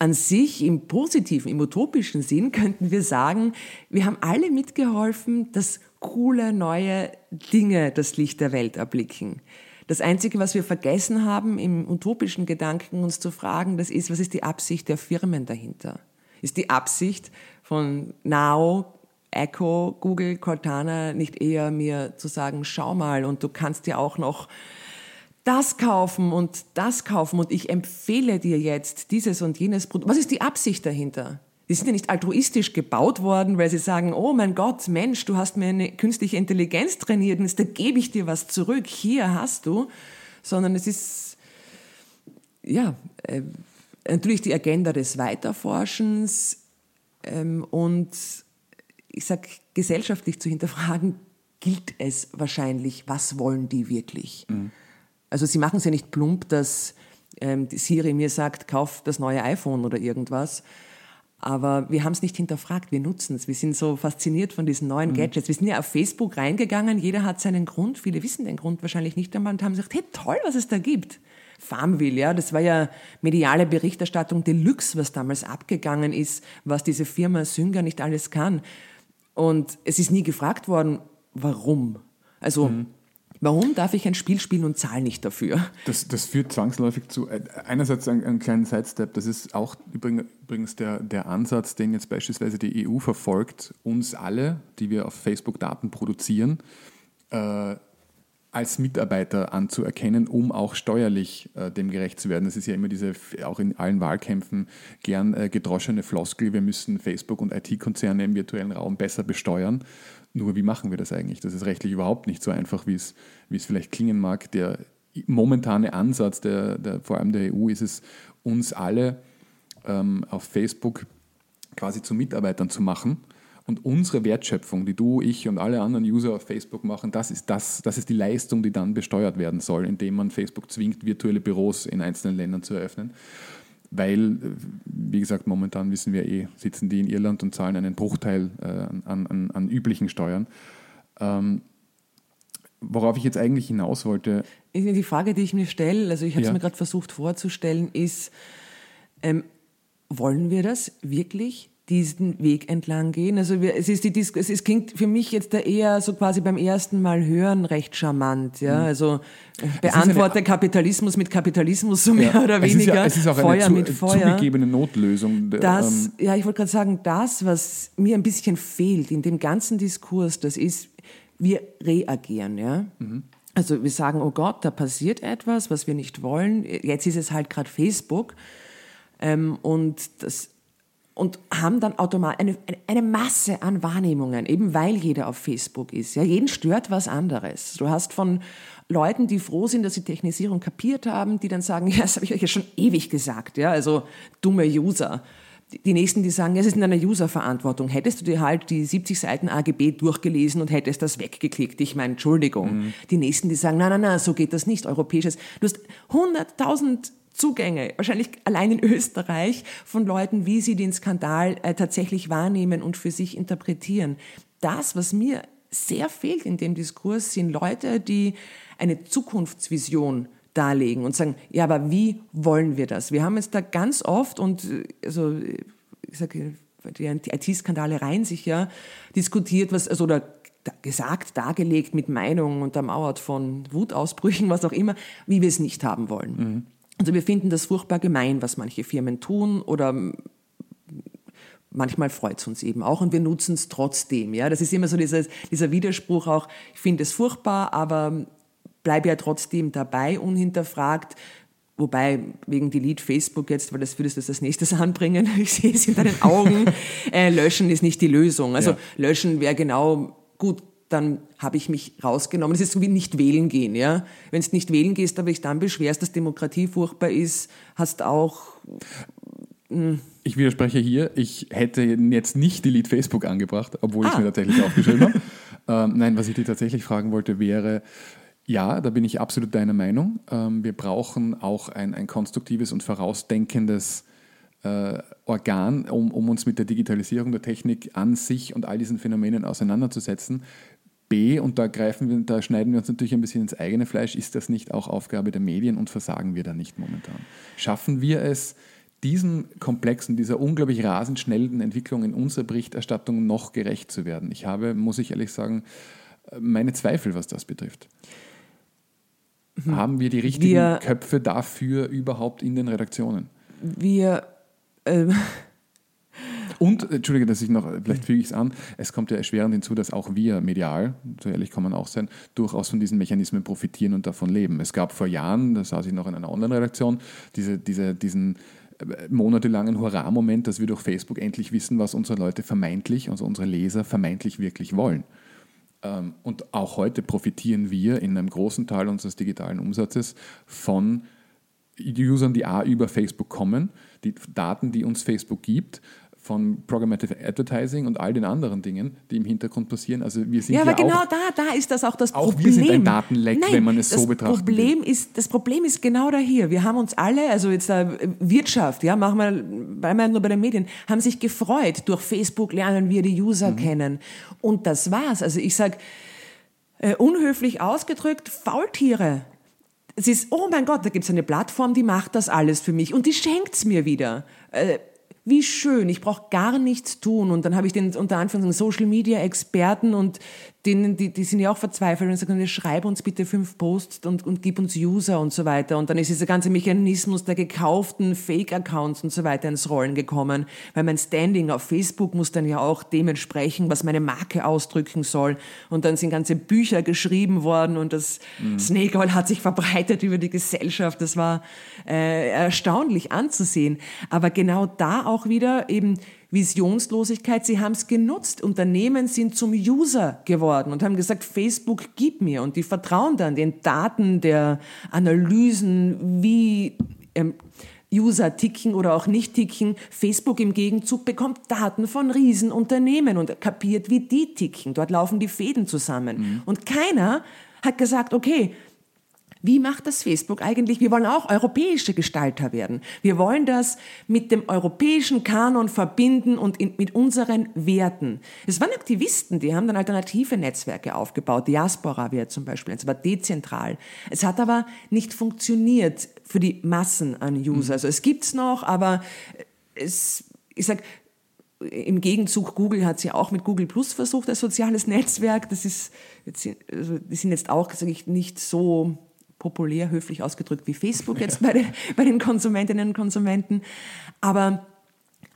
an sich im positiven, im utopischen Sinn *laughs* könnten wir sagen, wir haben alle mitgeholfen, dass coole neue Dinge das Licht der Welt erblicken. Das Einzige, was wir vergessen haben, im utopischen Gedanken uns zu fragen, das ist, was ist die Absicht der Firmen dahinter? Ist die Absicht von Now, Echo, Google, Cortana nicht eher mir zu sagen, schau mal und du kannst dir auch noch das kaufen und das kaufen und ich empfehle dir jetzt dieses und jenes Produkt. Was ist die Absicht dahinter? Die sind ja nicht altruistisch gebaut worden, weil sie sagen, oh mein Gott, Mensch, du hast mir eine künstliche Intelligenz trainiert und jetzt da gebe ich dir was zurück, hier hast du, sondern es ist, ja, äh, natürlich die Agenda des Weiterforschens ähm, und ich sag gesellschaftlich zu hinterfragen, gilt es wahrscheinlich, was wollen die wirklich? Mhm. Also sie machen es ja nicht plump, dass ähm, Siri mir sagt, kauf das neue iPhone oder irgendwas. Aber wir haben es nicht hinterfragt, wir nutzen es. Wir sind so fasziniert von diesen neuen mhm. Gadgets. Wir sind ja auf Facebook reingegangen, jeder hat seinen Grund, viele wissen den Grund wahrscheinlich nicht einmal und haben gesagt, hey, toll, was es da gibt. Farmville, ja, das war ja mediale Berichterstattung Deluxe, was damals abgegangen ist, was diese Firma Sünger nicht alles kann. Und es ist nie gefragt worden, warum. Also, mhm. Warum darf ich ein Spiel spielen und zahle nicht dafür? Das, das führt zwangsläufig zu, äh, einerseits einen, einen kleinen Sidestep, das ist auch übrigens der, der Ansatz, den jetzt beispielsweise die EU verfolgt, uns alle, die wir auf Facebook Daten produzieren, äh, als Mitarbeiter anzuerkennen, um auch steuerlich äh, dem gerecht zu werden. Das ist ja immer diese, auch in allen Wahlkämpfen, gern äh, gedroschene Floskel, wir müssen Facebook und IT-Konzerne im virtuellen Raum besser besteuern. Nur wie machen wir das eigentlich? Das ist rechtlich überhaupt nicht so einfach, wie es, wie es vielleicht klingen mag. Der momentane Ansatz, der, der, vor allem der EU, ist es, uns alle ähm, auf Facebook quasi zu Mitarbeitern zu machen und unsere Wertschöpfung, die du, ich und alle anderen User auf Facebook machen, das ist, das, das ist die Leistung, die dann besteuert werden soll, indem man Facebook zwingt, virtuelle Büros in einzelnen Ländern zu eröffnen. Weil, wie gesagt, momentan wissen wir eh, sitzen die in Irland und zahlen einen Bruchteil äh, an, an, an, üblichen Steuern. Ähm, worauf ich jetzt eigentlich hinaus wollte. Die Frage, die ich mir stelle, also ich habe es ja. mir gerade versucht vorzustellen, ist, ähm, wollen wir das wirklich? Diesen Weg entlang gehen. Also wir, es ist die Dis es klingt für mich jetzt da eher so quasi beim ersten Mal hören recht charmant, ja. Mhm. Also beantworte eine, Kapitalismus mit Kapitalismus so mehr ja, oder weniger. Es ist, ja, es ist auch Feuer eine zu, Feuer. zugegebene Notlösung. Das, ähm, ja, ich wollte gerade sagen, das, was mir ein bisschen fehlt in dem ganzen Diskurs, das ist, wir reagieren, ja. Mhm. Also wir sagen, oh Gott, da passiert etwas, was wir nicht wollen. Jetzt ist es halt gerade Facebook. Ähm, und das und haben dann automatisch eine, eine Masse an Wahrnehmungen, eben weil jeder auf Facebook ist. Ja, jeden stört was anderes. Du hast von Leuten, die froh sind, dass sie Technisierung kapiert haben, die dann sagen, *laughs* ja, das habe ich euch ja schon ewig gesagt, ja, also dumme User. Die nächsten, die sagen, ja, es ist in einer User-Verantwortung. Hättest du dir halt die 70 Seiten AGB durchgelesen und hättest das weggeklickt? Ich meine, Entschuldigung. Mhm. Die nächsten, die sagen, nein, nein, nein, so geht das nicht. Europäisches. Du hast 100.000 Zugänge, wahrscheinlich allein in Österreich, von Leuten, wie sie den Skandal äh, tatsächlich wahrnehmen und für sich interpretieren. Das, was mir sehr fehlt in dem Diskurs, sind Leute, die eine Zukunftsvision darlegen und sagen, ja, aber wie wollen wir das? Wir haben jetzt da ganz oft und äh, also ich sage, die IT-Skandale reihen sich ja, diskutiert, was, also oder gesagt, dargelegt mit Meinungen untermauert von Wutausbrüchen, was auch immer, wie wir es nicht haben wollen. Mhm. Also wir finden das furchtbar gemein, was manche Firmen tun oder manchmal freut es uns eben auch und wir nutzen es trotzdem. Ja, das ist immer so dieses, dieser Widerspruch auch. Ich finde es furchtbar, aber bleibe ja trotzdem dabei, unhinterfragt. Wobei, wegen Delete Facebook jetzt, weil das würdest du als nächstes *laughs* anbringen, ich sehe es in deinen Augen, äh, löschen ist nicht die Lösung. Also Ja. löschen wäre genau gut, dann habe ich mich rausgenommen. Es ist so wie nicht wählen gehen, ja. Wenn du nicht wählen gehst, aber dich dann beschwerst, dass Demokratie furchtbar ist, hast auch Ich widerspreche hier, ich hätte jetzt nicht Delete Facebook angebracht, obwohl ich Ah. es mir tatsächlich aufgeschrieben habe. *laughs* Ähm, nein, was ich dir tatsächlich fragen wollte, wäre, ja, da bin ich absolut deiner Meinung. Ähm, wir brauchen auch ein, ein konstruktives und vorausdenkendes äh, Organ, um, um uns mit der Digitalisierung der Technik an sich und all diesen Phänomenen auseinanderzusetzen. B, und da greifen wir, da schneiden wir uns natürlich ein bisschen ins eigene Fleisch, ist das nicht auch Aufgabe der Medien und versagen wir da nicht momentan? Schaffen wir es, diesem komplexen, dieser unglaublich rasend schnellen Entwicklung in unserer Berichterstattung noch gerecht zu werden? Ich habe, muss ich ehrlich sagen, meine Zweifel, was das betrifft. Haben wir die richtigen Wir- Köpfe dafür überhaupt in den Redaktionen? wir, ähm, Und, Entschuldige, dass ich noch, vielleicht füge ich es an, es kommt ja erschwerend hinzu, dass auch wir medial, so ehrlich kann man auch sein, durchaus von diesen Mechanismen profitieren und davon leben. Es gab vor Jahren, da saß ich noch in einer Online-Redaktion, diese, diese, diesen äh, monatelangen Hurra-Moment, dass wir durch Facebook endlich wissen, was unsere Leute vermeintlich, also unsere Leser vermeintlich wirklich wollen. Ähm, Und auch heute profitieren wir in einem großen Teil unseres digitalen Umsatzes von Usern, die A über Facebook kommen, die Daten, die uns Facebook gibt, von Programmatic Advertising und all den anderen Dingen, die im Hintergrund passieren. Also wir sind ja, ja, aber genau auch, da, da ist das auch das auch Problem. wir sind ein Datenleck, Nein, wenn man es so betrachten Problem Ist, das Problem ist genau da hier. Wir haben uns alle, also jetzt äh, Wirtschaft, ja, machen wir, bleiben wir nur bei den Medien, haben sich gefreut. Durch Facebook lernen wir die Mhm. User kennen. Und das war's. Also ich sag äh, unhöflich ausgedrückt, Faultiere. Es ist, oh mein Gott, da gibt's eine Plattform, die macht das alles für mich und die schenkt's mir wieder. Äh, wie schön, ich brauche gar nichts tun. Und dann habe ich den unter Anführungszeichen Social Media Experten und denen, die, die sind ja auch verzweifelt und sagen, schreib uns bitte fünf Posts und, und gib uns User und so weiter. Und dann ist dieser ganze Mechanismus der gekauften Fake-Accounts und so weiter ins Rollen gekommen, weil mein Standing auf Facebook muss dann ja auch dementsprechend, was meine Marke ausdrücken soll. Und dann sind ganze Bücher geschrieben worden und das Snake Oil hat sich verbreitet über die Gesellschaft. Das war äh, erstaunlich anzusehen. Aber genau da auch wieder eben Visionslosigkeit. Sie haben es genutzt. Unternehmen sind zum User geworden und haben gesagt, Facebook gib mir. Und die vertrauen dann den Daten der Analysen, wie ähm, User ticken oder auch nicht ticken. Facebook im Gegenzug bekommt Daten von Riesenunternehmen und kapiert, wie die ticken. Dort laufen die Fäden zusammen. Und keiner hat gesagt, okay, wie macht das Facebook eigentlich? Wir wollen auch europäische Gestalter werden. Wir wollen das mit dem europäischen Kanon verbinden und in, mit unseren Werten. Es waren Aktivisten, die haben dann alternative Netzwerke aufgebaut. Diaspora wäre zum Beispiel, es war dezentral. Es hat aber nicht funktioniert für die Massen an User. Also es gibt's noch, aber es, ich sag, im Gegenzug, Google hat ja auch mit Google Plus versucht, als soziales Netzwerk. Das ist, jetzt, also die sind jetzt auch, sage ich, nicht so populär, höflich ausgedrückt wie Facebook jetzt bei den, *laughs* bei den Konsumentinnen und Konsumenten. Aber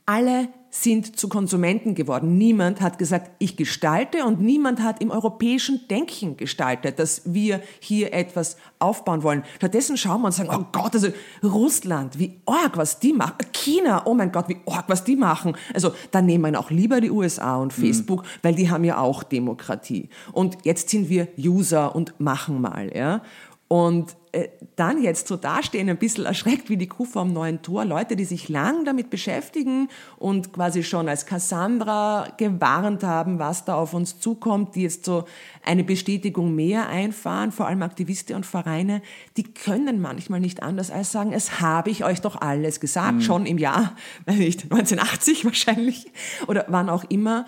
alle sind zu Konsumenten geworden. Niemand hat gesagt, ich gestalte und niemand hat im europäischen Denken gestaltet, dass wir hier etwas aufbauen wollen. Stattdessen schauen wir und sagen, oh Gott, also Russland, wie arg, was die machen. China, oh mein Gott, wie arg, was die machen. Also dann nehmen wir auch lieber die USA und Facebook, weil die haben ja auch Demokratie. Und jetzt sind wir User und machen mal, ja. Und äh, dann jetzt so dastehen, ein bisschen erschreckt wie die Kuh vorm neuen Tor, Leute, die sich lang damit beschäftigen und quasi schon als Cassandra gewarnt haben, was da auf uns zukommt, die jetzt so eine Bestätigung mehr einfahren, vor allem Aktivisten und Vereine, die können manchmal nicht anders als sagen, es habe ich euch doch alles gesagt, schon im Jahr, weiß nicht, *laughs* 1980 wahrscheinlich oder wann auch immer.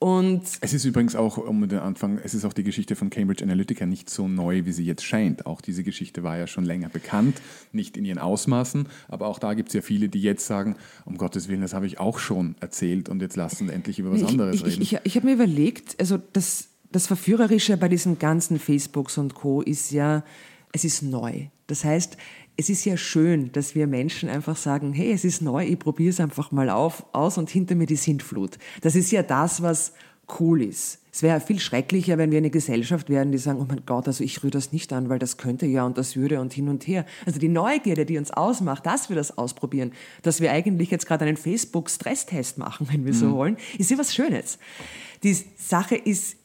Und Es ist übrigens auch, um den Anfang, es ist auch die Geschichte von Cambridge Analytica nicht so neu, wie sie jetzt scheint. Auch diese Geschichte war ja schon länger bekannt, nicht in ihren Ausmaßen, aber auch da gibt es ja viele, die jetzt sagen, um Gottes Willen, das habe ich auch schon erzählt und jetzt lassen wir endlich über was anderes ich, reden. Ich, ich, ich habe mir überlegt, also das, das Verführerische bei diesen ganzen Facebooks und Co. ist ja, es ist neu. Das heißt, es ist ja schön, dass wir Menschen einfach sagen, hey, es ist neu, ich probiere es einfach mal auf, aus und hinter mir die Sintflut. Das ist ja das, was cool ist. Es wäre viel schrecklicher, wenn wir eine Gesellschaft wären, die sagen, oh mein Gott, also ich rühre das nicht an, weil das könnte ja und das würde und hin und her. Also die Neugierde, die uns ausmacht, dass wir das ausprobieren, dass wir eigentlich jetzt gerade einen Facebook-Stresstest machen, wenn wir mhm. so wollen, ist ja was Schönes. Die Sache ist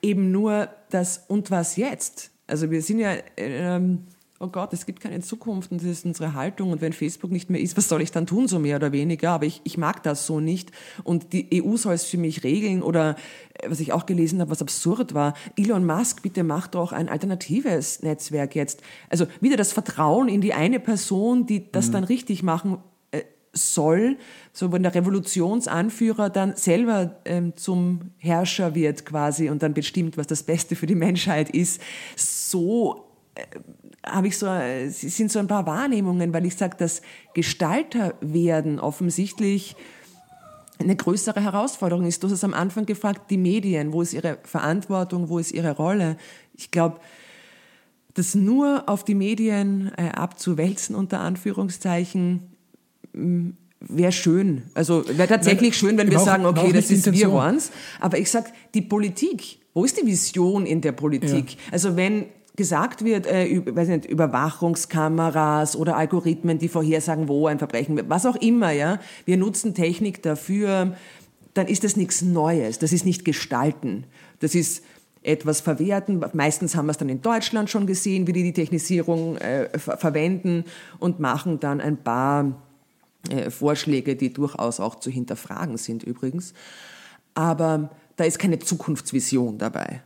eben nur das und was jetzt. Also wir sind ja... Ähm, oh Gott, es gibt keine Zukunft und das ist unsere Haltung und wenn Facebook nicht mehr ist, was soll ich dann tun, so mehr oder weniger? Aber ich, ich mag das so nicht und die EU soll es für mich regeln oder äh, was ich auch gelesen habe, was absurd war, Elon Musk, bitte mach doch ein alternatives Netzwerk jetzt. Also wieder das Vertrauen in die eine Person, die das mhm. dann richtig machen äh, soll, so wenn der Revolutionsanführer dann selber ähm, zum Herrscher wird quasi und dann bestimmt, was das Beste für die Menschheit ist, so äh, habe ich so, es sind so ein paar Wahrnehmungen, weil ich sage, dass Gestalter werden offensichtlich eine größere Herausforderung ist. Du hast es am Anfang gefragt, die Medien, wo ist ihre Verantwortung, wo ist ihre Rolle? Ich glaube, das nur auf die Medien äh, abzuwälzen, unter Anführungszeichen, wäre schön. Also wäre tatsächlich Nein, schön, wenn wir sagen, okay, das ist wir waren's. Aber ich sage, die Politik, wo ist die Vision in der Politik? Ja. Also wenn gesagt wird, äh, über, nicht, Überwachungskameras oder Algorithmen, die vorhersagen, wo ein Verbrechen wird, was auch immer, ja. Wir nutzen Technik dafür, dann ist das nichts Neues. Das ist nicht Gestalten. Das ist etwas verwerten. Meistens haben wir es dann in Deutschland schon gesehen, wie die die Technisierung äh, ver verwenden und machen dann ein paar äh, Vorschläge, die durchaus auch zu hinterfragen sind übrigens. Aber da ist keine Zukunftsvision dabei.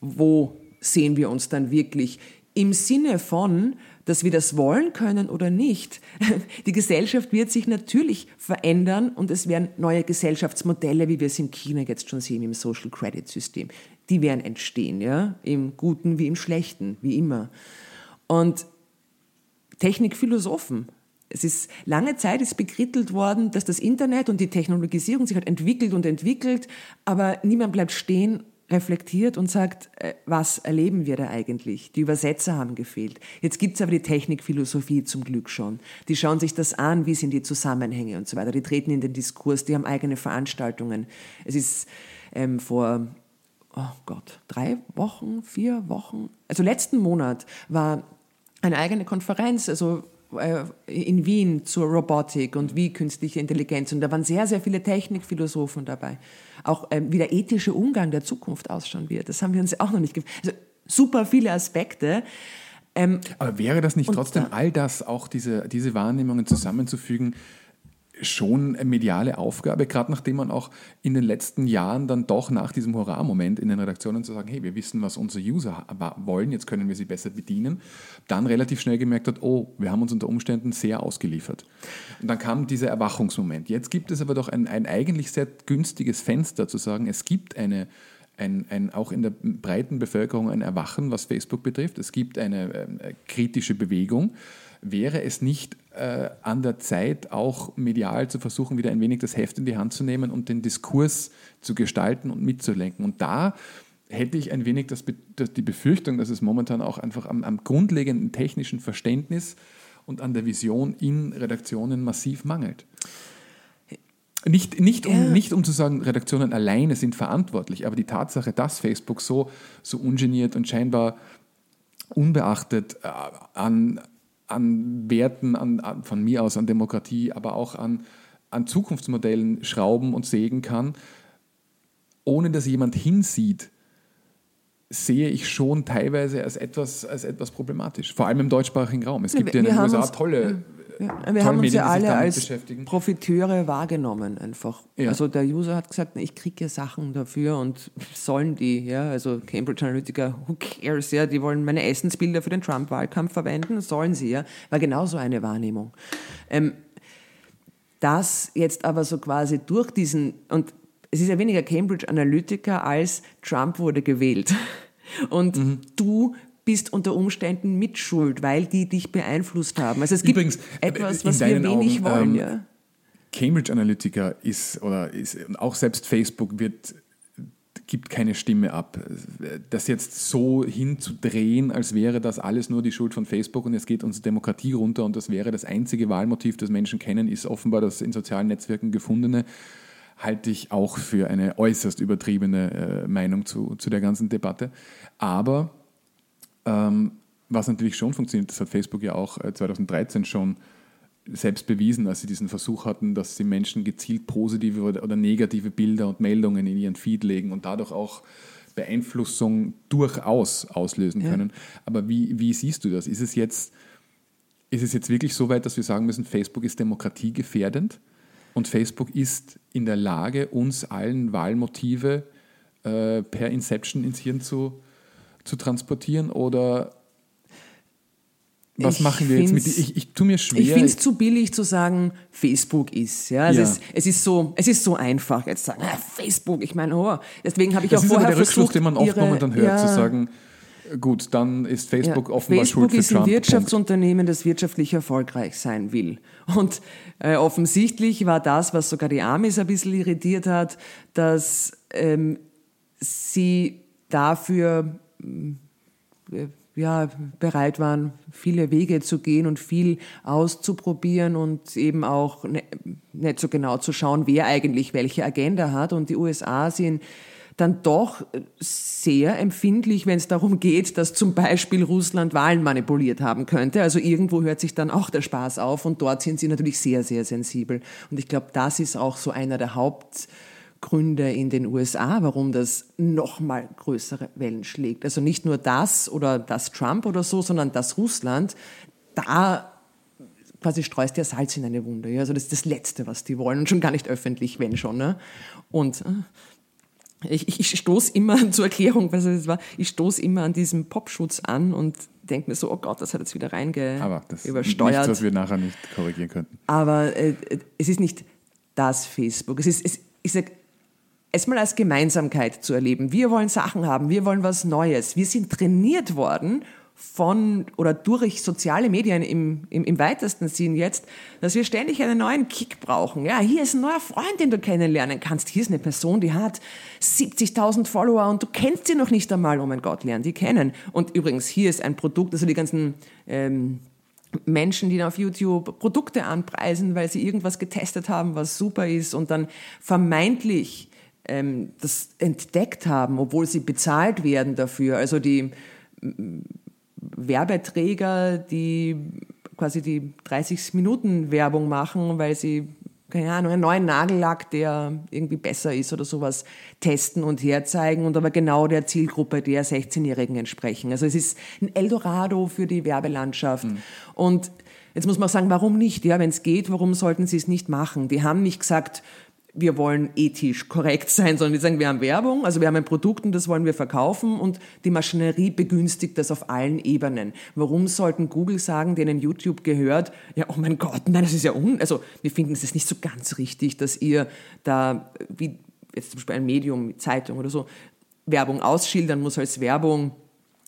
Wo sehen wir uns dann wirklich im Sinne von, dass wir das wollen können oder nicht. *laughs* Die Gesellschaft wird sich natürlich verändern und es werden neue Gesellschaftsmodelle, wie wir es in China jetzt schon sehen, im Social Credit System, die werden entstehen, ja, im Guten wie im Schlechten, wie immer. Und Technikphilosophen, es ist lange Zeit ist bekrittelt worden, dass das Internet und die Technologisierung sich halt entwickelt und entwickelt, aber niemand bleibt stehen reflektiert und sagt, äh, was erleben wir da eigentlich? Die Übersetzer haben gefehlt. Jetzt gibt's aber die Technikphilosophie zum Glück schon. Die schauen sich das an, wie sind die Zusammenhänge und so weiter. Die treten in den Diskurs, die haben eigene Veranstaltungen. Es ist ähm, vor, oh Gott, drei Wochen, vier Wochen, also letzten Monat war eine eigene Konferenz, also in Wien zur Robotik und wie künstliche Intelligenz. Und da waren sehr, sehr viele Technikphilosophen dabei. Auch ähm, wie der ethische Umgang der Zukunft ausschauen wird. Das haben wir uns auch noch nicht gefragt. Also super viele Aspekte. Ähm, Aber wäre das nicht trotzdem all das, auch diese, diese Wahrnehmungen zusammenzufügen, schon eine mediale Aufgabe, gerade nachdem man auch in den letzten Jahren dann doch nach diesem Hurra-Moment in den Redaktionen zu sagen, hey, wir wissen, was unsere User wollen, jetzt können wir sie besser bedienen, dann relativ schnell gemerkt hat, oh, wir haben uns unter Umständen sehr ausgeliefert. Und dann kam dieser Erwachungsmoment. Jetzt gibt es aber doch ein, ein eigentlich sehr günstiges Fenster zu sagen, es gibt eine ein, ein, auch in der breiten Bevölkerung ein Erwachen, was Facebook betrifft. Es gibt eine äh, kritische Bewegung. Wäre es nicht äh, an der Zeit, auch medial zu versuchen, wieder ein wenig das Heft in die Hand zu nehmen und den Diskurs zu gestalten und mitzulenken? Und da hätte ich ein wenig das, das, die Befürchtung, dass es momentan auch einfach am, am grundlegenden technischen Verständnis und an der Vision in Redaktionen massiv mangelt. Nicht, nicht, um, ja. nicht um zu sagen, Redaktionen alleine sind verantwortlich, aber die Tatsache, dass Facebook so, so ungeniert und scheinbar unbeachtet äh, an, an Werten, an, an, von mir aus an Demokratie, aber auch an, an Zukunftsmodellen schrauben und sägen kann, ohne dass jemand hinsieht, sehe ich schon teilweise als etwas, als etwas problematisch. Vor allem im deutschsprachigen Raum. Es gibt ja in den USA tolle ja, wir haben uns ja alle als Profiteure wahrgenommen einfach. Ja. Also der User hat gesagt, ich kriege ja Sachen dafür und *laughs* sollen die, ja, also Cambridge Analytica, who cares, ja, die wollen meine Essensbilder für den Trump-Wahlkampf verwenden, sollen sie, ja, war genauso eine Wahrnehmung. Ähm, das jetzt aber so quasi durch diesen, und es ist ja weniger Cambridge Analytica als Trump wurde gewählt. *laughs* Und mhm. du bist unter Umständen mitschuld, weil die dich beeinflusst haben. Also es gibt Übrigens, etwas, was wir wenig Augen, wollen. Ähm, ja. Cambridge Analytica ist, oder ist, auch selbst Facebook wird gibt keine Stimme ab. Das jetzt so hinzudrehen, als wäre das alles nur die Schuld von Facebook und es geht unsere Demokratie runter und das wäre das einzige Wahlmotiv, das Menschen kennen, ist offenbar das in sozialen Netzwerken gefundene, halte ich auch für eine äußerst übertriebene äh, Meinung zu, zu der ganzen Debatte. Aber ähm, was natürlich schon funktioniert, das hat Facebook ja auch 2013 äh, schon selbst bewiesen, als sie diesen Versuch hatten, dass sie Menschen gezielt positive oder, negative Bilder und Meldungen in ihren Feed legen und dadurch auch Beeinflussung durchaus auslösen können. Ja. Aber wie, wie siehst du das? Ist es, jetzt, ist es jetzt wirklich so weit, dass wir sagen müssen, Facebook ist demokratiegefährdend und Facebook ist in der Lage, uns allen Wahlmotive äh, per Inception ins Hirn zu, zu transportieren? Oder was ich machen wir jetzt mit Ich, ich tue mir schwer. Ich finde es zu billig zu sagen, Facebook ist. Ja, es, ja. Ist, es, ist so, es ist so einfach jetzt zu sagen, ah, Facebook. Ich meine, oh, deswegen habe ich das auch vorher versucht. Das ist der Rückschluss, den man oft ihre, momentan hört, ja, zu sagen, gut, dann ist Facebook ja, offenbar Facebook schuld für ist ein Wirtschaftsunternehmen, das wirtschaftlich erfolgreich sein will. Und äh, offensichtlich war das, was sogar die Amis ein bisschen irritiert hat, dass ähm, sie dafür ja, bereit waren, viele Wege zu gehen und viel auszuprobieren und eben auch ne, nicht so genau zu schauen, wer eigentlich welche Agenda hat. Und die USA sind dann doch sehr empfindlich, wenn es darum geht, dass zum Beispiel Russland Wahlen manipuliert haben könnte. Also irgendwo hört sich dann auch der Spaß auf und dort sind sie natürlich sehr, sehr sensibel. Und ich glaube, das ist auch so einer der Haupt Gründe in den USA, warum das nochmal größere Wellen schlägt. Also nicht nur das oder das Trump oder so, sondern das Russland, da quasi streust der Salz in eine Wunde. Ja? Also das ist das Letzte, was die wollen und schon gar nicht öffentlich, wenn schon. Ne? Und äh, ich, ich, ich stoße immer *laughs* zur Erklärung, was es war, ich stoße immer an diesem Popschutz an und denke mir so, oh Gott, das hat jetzt wieder reinge Aber das übersteuert. Nichts, was wir nachher nicht korrigieren könnten. Aber äh, es ist nicht das Facebook. Es ist, es, ich sage, es mal als Gemeinsamkeit zu erleben. Wir wollen Sachen haben, wir wollen was Neues. Wir sind trainiert worden von oder durch soziale Medien im, im, im weitesten Sinn jetzt, dass wir ständig einen neuen Kick brauchen. Ja, hier ist ein neuer Freund, den du kennenlernen kannst. Hier ist eine Person, die hat 70.000 Follower und du kennst sie noch nicht einmal. Oh mein Gott, lern die kennen. Und übrigens, hier ist ein Produkt, also die ganzen ähm, Menschen, die auf YouTube Produkte anpreisen, weil sie irgendwas getestet haben, was super ist und dann vermeintlich ähm, das entdeckt haben, obwohl sie bezahlt werden dafür. Also die Werbeträger, die quasi die 30 Minuten Werbung machen, weil sie keine Ahnung, einen neuen Nagellack, der irgendwie besser ist oder sowas, testen und herzeigen und aber genau der Zielgruppe der 16-Jährigen entsprechen. Also es ist ein Eldorado für die Werbelandschaft. Mhm. Und jetzt muss man sagen, warum nicht? Ja, wenn es geht, warum sollten sie es nicht machen? Die haben nicht gesagt, wir wollen ethisch korrekt sein, sondern wir sagen, wir haben Werbung, also wir haben ein Produkt und das wollen wir verkaufen und die Maschinerie begünstigt das auf allen Ebenen. Warum sollten Google sagen, denen YouTube gehört, ja, oh mein Gott, nein, das ist ja un, also wir finden es nicht so ganz richtig, dass ihr da, wie jetzt zum Beispiel ein Medium, Zeitung oder so, Werbung ausschildern muss als Werbung,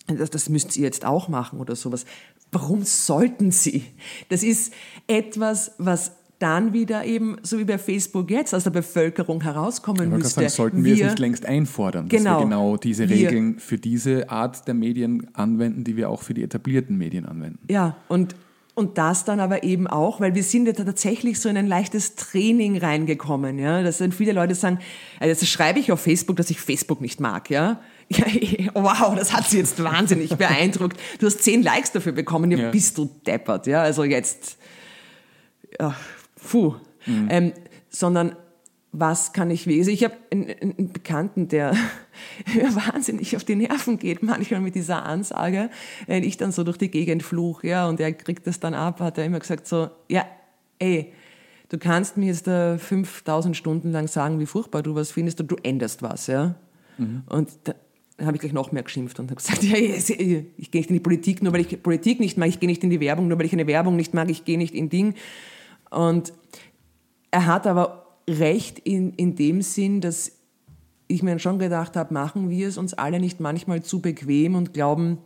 das, das müsst ihr jetzt auch machen oder sowas. Warum sollten sie? Das ist etwas, was dann wieder eben, so wie bei Facebook jetzt, aus der Bevölkerung herauskommen müsste. Sagen, sollten wir, wir, es nicht längst einfordern, genau, dass wir genau diese Regeln für diese Art der Medien anwenden, die wir auch für die etablierten Medien anwenden. Ja, und, und das dann aber eben auch, weil wir sind ja tatsächlich so in ein leichtes Training reingekommen, ja, dass dann viele Leute sagen, also das schreibe ich auf Facebook, dass ich Facebook nicht mag, ja. *laughs* Ja, wow, das hat sie jetzt wahnsinnig beeindruckt. Du hast zehn Likes dafür bekommen, ja, ja. bist du deppert, ja. Also jetzt, ja, puh. Mhm. Ähm, sondern was kann ich lesen? Ich habe einen, einen, Bekannten, der *laughs* wahnsinnig auf die Nerven geht, manchmal mit dieser Ansage, wenn ich dann so durch die Gegend fluche, ja, und er kriegt das dann ab, hat er immer gesagt so, ja, ey, du kannst mir jetzt da 5000 Stunden lang sagen, wie furchtbar du was findest und du änderst was, ja. Mhm. Und da habe ich gleich noch mehr geschimpft und habe gesagt, *laughs* ja, ich, ich gehe nicht in die Politik, nur weil ich Politik nicht mag, ich gehe nicht in die Werbung, nur weil ich eine Werbung nicht mag, ich gehe nicht in Ding. Und er hat aber recht in, in dem Sinn, dass ich mir schon gedacht habe, machen wir es uns alle nicht manchmal zu bequem und glauben,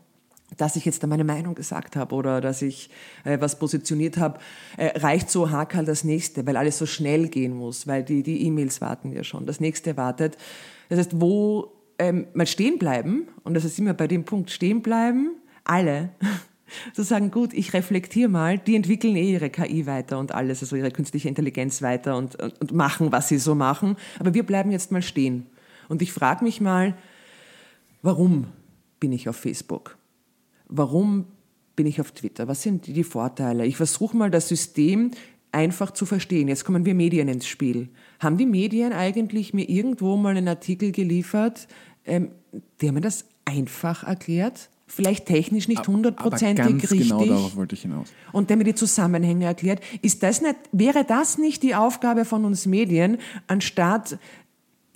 dass ich jetzt da meine Meinung gesagt habe oder dass ich äh, was positioniert habe, äh, reicht so Hakel das nächste, weil alles so schnell gehen muss, weil die die E-Mails warten ja schon, das nächste wartet. Das heißt, wo ähm, mal stehen bleiben und das ist immer bei dem Punkt stehen bleiben, alle zu sagen, gut, ich reflektiere mal, die entwickeln eh ihre KI weiter und alles, also ihre künstliche Intelligenz weiter und, und, und machen, was sie so machen. Aber wir bleiben jetzt mal stehen. Und ich frage mich mal, warum bin ich auf Facebook? Warum bin ich auf Twitter? Was sind die Vorteile? Ich versuche mal das System einfach zu verstehen. Jetzt kommen wir Medien ins Spiel. Haben die Medien eigentlich mir irgendwo mal einen Artikel geliefert, ähm, der mir das einfach erklärt? Vielleicht technisch nicht hundertprozentig richtig. Genau darauf wollte ich hinaus. Und der mir die Zusammenhänge erklärt. Ist das nicht, wäre das nicht die Aufgabe von uns Medien, anstatt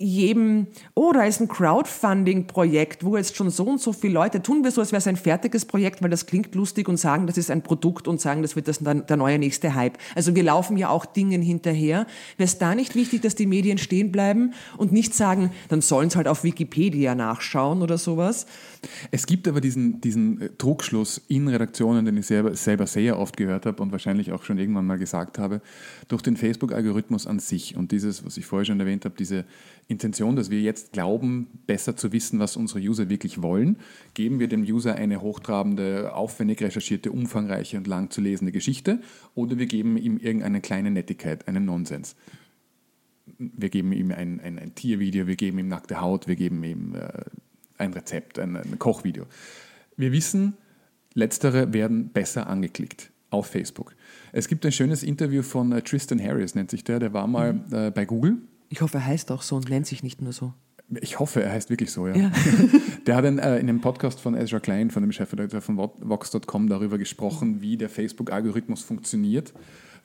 jedem, oh, da ist ein Crowdfunding-Projekt, wo jetzt schon so und so viele Leute, tun wir so, als wäre es ein fertiges Projekt, weil das klingt lustig und sagen, das ist ein Produkt und sagen, das wird das der neue nächste Hype. Also wir laufen ja auch Dingen hinterher. Wäre es da nicht wichtig, dass die Medien stehen bleiben und nicht sagen, dann sollen es halt auf Wikipedia nachschauen oder sowas? Es gibt aber diesen, diesen äh, Druckschluss in Redaktionen, den ich selber, selber sehr oft gehört habe und wahrscheinlich auch schon irgendwann mal gesagt habe, durch den Facebook-Algorithmus an sich und dieses, was ich vorher schon erwähnt habe, diese Intention, dass wir jetzt glauben, besser zu wissen, was unsere User wirklich wollen, geben wir dem User eine hochtrabende, aufwendig recherchierte, umfangreiche und lang zu lesende Geschichte oder wir geben ihm irgendeine kleine Nettigkeit, einen Nonsens. Wir geben ihm ein, ein, ein Tiervideo, wir geben ihm nackte Haut, wir geben ihm äh, ein Rezept, ein, ein Kochvideo. Wir wissen, letztere werden besser angeklickt auf Facebook. Es gibt ein schönes Interview von äh, Tristan Harris, nennt sich der, der war mal mhm. äh, bei Google ich hoffe, er heißt auch so und nennt sich nicht nur so. Ich hoffe, er heißt wirklich so, ja. ja. *laughs* Der hat in, äh, in einem Podcast von Ezra Klein, von dem Chefredakteur von Vox.com, darüber gesprochen, wie der Facebook-Algorithmus funktioniert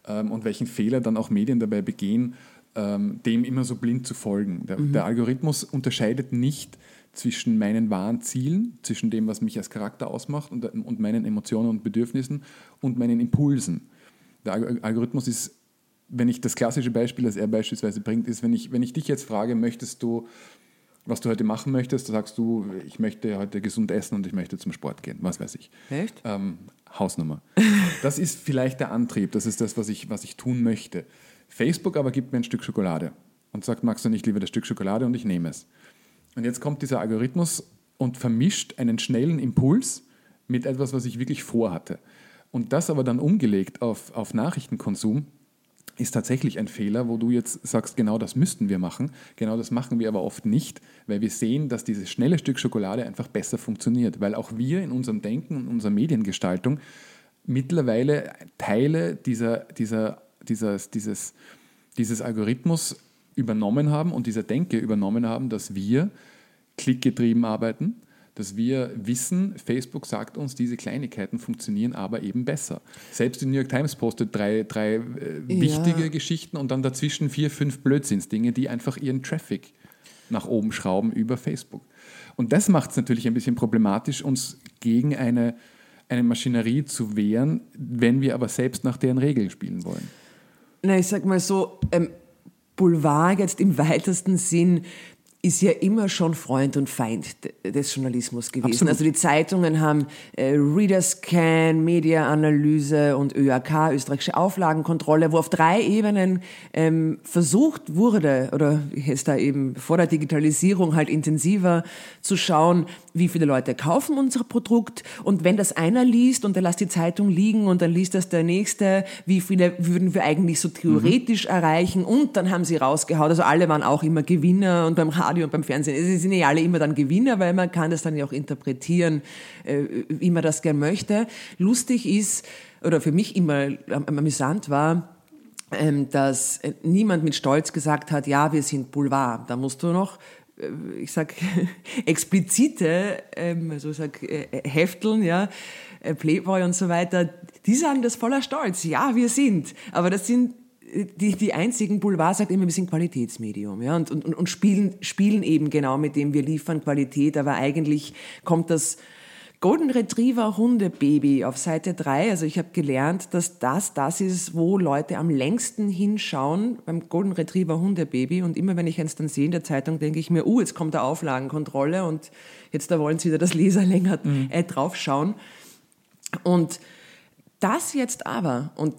ähm, und welchen Fehler dann auch Medien dabei begehen, ähm, dem immer so blind zu folgen. Der, mhm. der, Algorithmus unterscheidet nicht zwischen meinen wahren Zielen, zwischen dem, was mich als Charakter ausmacht und, und meinen Emotionen und Bedürfnissen und meinen Impulsen. Der Algorithmus ist wenn ich das klassische Beispiel, das er beispielsweise bringt, ist, wenn ich, wenn ich dich jetzt frage, möchtest du, was du heute machen möchtest, dann sagst du, ich möchte heute gesund essen und ich möchte zum Sport gehen, was weiß ich. Echt? Ähm, Hausnummer. Das ist vielleicht der Antrieb, das ist das, was ich, was ich tun möchte. Facebook aber gibt mir ein Stück Schokolade und sagt, magst du nicht lieber das Stück Schokolade und ich nehme es. Und jetzt kommt dieser Algorithmus und vermischt einen schnellen Impuls mit etwas, was ich wirklich vorhatte. Und das aber dann umgelegt auf, auf Nachrichtenkonsum, ist tatsächlich ein Fehler, wo du jetzt sagst, genau das müssten wir machen. Genau das machen wir aber oft nicht, weil wir sehen, dass dieses schnelle Stück Schokolade einfach besser funktioniert, weil auch wir in unserem Denken und unserer Mediengestaltung mittlerweile Teile dieser, dieser, dieses, dieses, dieses Algorithmus übernommen haben und dieser Denke übernommen haben, dass wir klickgetrieben arbeiten, dass wir wissen, Facebook sagt uns, diese Kleinigkeiten funktionieren aber eben besser. Selbst die New York Times postet drei, drei äh, wichtige ja. Geschichten und dann dazwischen vier, fünf Blödsinnsdinge, die einfach ihren Traffic nach oben schrauben über Facebook. Und das macht es natürlich ein bisschen problematisch, uns gegen eine, eine Maschinerie zu wehren, wenn wir aber selbst nach deren Regeln spielen wollen. Na, ich sag mal so, ähm, Boulevard jetzt im weitesten Sinn ist ja immer schon Freund und Feind des Journalismus gewesen. Absolut. Also die Zeitungen haben äh, Readerscan, Mediaanalyse und ÖAK, österreichische Auflagenkontrolle, wo auf drei Ebenen ähm, versucht wurde, oder ist da eben vor der Digitalisierung halt intensiver zu schauen, wie viele Leute kaufen unser Produkt und wenn das einer liest und der lässt die Zeitung liegen und dann liest das der Nächste, wie viele würden wir eigentlich so theoretisch mhm. erreichen und dann haben sie rausgehauen, also alle waren auch immer Gewinner und beim Radio und beim Fernsehen. Sie sind ja alle immer dann Gewinner, weil man kann das dann ja auch interpretieren, äh, wie man das gern möchte. Lustig ist, oder für mich immer amüsant war, ähm, dass niemand mit Stolz gesagt hat, ja, wir sind Boulevard. Da musst du noch äh, ich sag *laughs* explizite, ähm, also ich sag äh, Hefteln, ja, Playboy und so weiter, die sagen das voller Stolz. Ja, wir sind. Aber das sind die, die einzigen, Boulevard sagt immer, wir sind Qualitätsmedium ja, und, und, und spielen, spielen eben genau mit dem, wir liefern Qualität, aber eigentlich kommt das Golden Retriever Hundebaby auf Seite 3, also ich habe gelernt, dass das das ist, wo Leute am längsten hinschauen beim Golden Retriever Hundebaby und immer wenn ich eins dann sehe in der Zeitung, denke ich mir, uh, jetzt kommt der Auflagenkontrolle und jetzt da wollen sie wieder das Leser länger mhm. äh, draufschauen. Und das jetzt aber, und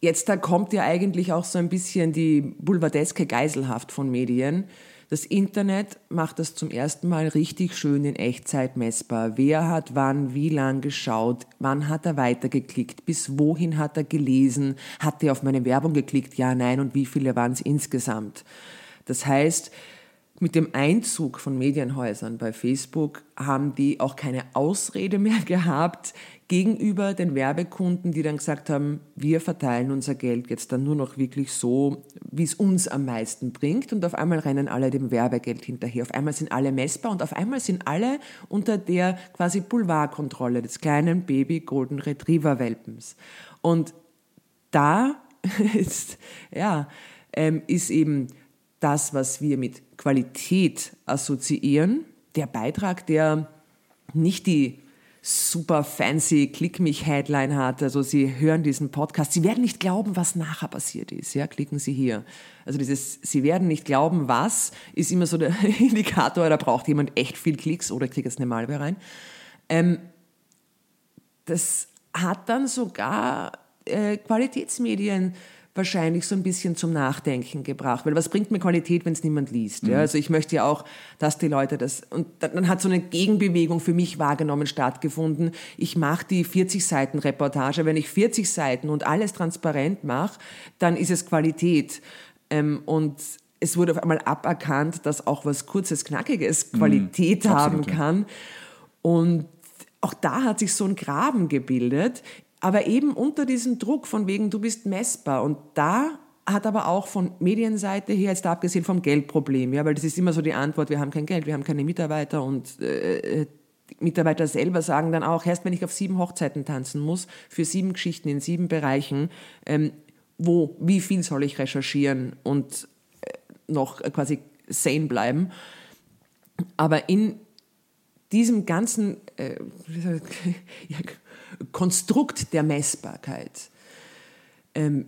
Jetzt da kommt ja eigentlich auch so ein bisschen die boulevardeske Geiselhaft von Medien. Das Internet macht das zum ersten Mal richtig schön in Echtzeit messbar. Wer hat wann, wie lang geschaut, wann hat er weitergeklickt, bis wohin hat er gelesen, hat er auf meine Werbung geklickt, ja, nein und wie viele waren es insgesamt. Das heißt, mit dem Einzug von Medienhäusern bei Facebook haben die auch keine Ausrede mehr *laughs* gehabt gegenüber den Werbekunden, die dann gesagt haben, wir verteilen unser Geld jetzt dann nur noch wirklich so, wie es uns am meisten bringt. Und auf einmal rennen alle dem Werbegeld hinterher. Auf einmal sind alle messbar und auf einmal sind alle unter der quasi Boulevardkontrolle des kleinen Baby Golden Retriever Welpens. Und da *laughs* ist, ja, ähm, ist eben das, was wir mit Qualität assoziieren. Der Beitrag, der nicht die super fancy Klick mich Headline hat. Also Sie hören diesen Podcast. Sie werden nicht glauben, was nachher passiert ist. Ja, klicken Sie hier. Also dieses Sie werden nicht glauben, was ist immer so der *laughs* Indikator, da braucht jemand echt viel Klicks oder ich kriege jetzt eine Malware rein. Ähm, das hat dann sogar äh, Qualitätsmedien wahrscheinlich so ein bisschen zum Nachdenken gebracht. Weil was bringt mir Qualität, wenn es niemand liest? Mhm. Ja? Also ich möchte ja auch, dass die Leute das... Und dann hat so eine Gegenbewegung für mich wahrgenommen stattgefunden. Ich mache die 40 Seiten Reportage. Wenn ich 40 Seiten und alles transparent mache, dann ist es Qualität. Ähm, und es wurde auf einmal aberkannt, dass auch was Kurzes, Knackiges mhm. Qualität mhm, haben kann. Und auch da hat sich so ein Graben gebildet aber eben unter diesem Druck von wegen, du bist messbar. Und da hat aber auch von Medienseite her, jetzt abgesehen vom Geldproblem, ja, weil das ist immer so die Antwort, wir haben kein Geld, wir haben keine Mitarbeiter und äh, Mitarbeiter selber sagen dann auch, erst wenn ich auf sieben Hochzeiten tanzen muss, für sieben Geschichten in sieben Bereichen, ähm, wo, wie viel soll ich recherchieren und äh, noch quasi sane bleiben. Aber in diesem ganzen äh, *laughs* ja, Konstrukt der Messbarkeit ähm,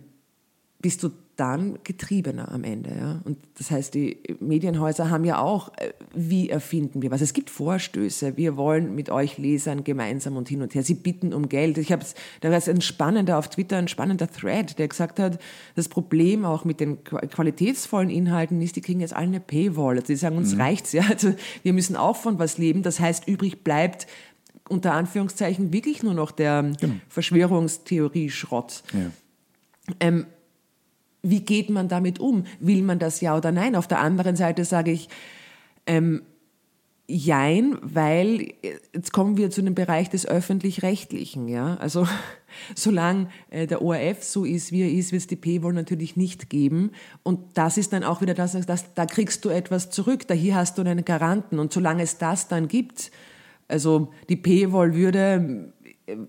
bist du dann getriebener am Ende. Ja? Und das heißt, die Medienhäuser haben ja auch, äh, wie erfinden wir was? Es gibt Vorstöße. Wir wollen mit euch Lesern gemeinsam und hin und her. Sie bitten um Geld. Ich habe da war ein spannender auf Twitter, ein spannender Thread, der gesagt hat, das Problem auch mit den qualitätsvollen Inhalten ist, die kriegen jetzt alle eine Paywall. Also die sagen, uns mhm. reicht's. Ja? Also wir müssen auch von was leben. Das heißt, übrig bleibt unter Anführungszeichen wirklich nur noch der genau. Verschwörungstheorie-Schrott. Ja. Ähm, wie geht man damit um? Will man das ja oder nein? Auf der anderen Seite sage ich, ähm, Jein, weil jetzt kommen wir zu dem Bereich des öffentlich-rechtlichen. Ja? Also *laughs* solange äh, der ORF so ist, wie er ist, wird es die Paywall natürlich nicht geben. Und das ist dann auch wieder das, dass, da kriegst du etwas zurück, da hier hast du einen Garanten. Und solange es das dann gibt, also die Paywall würde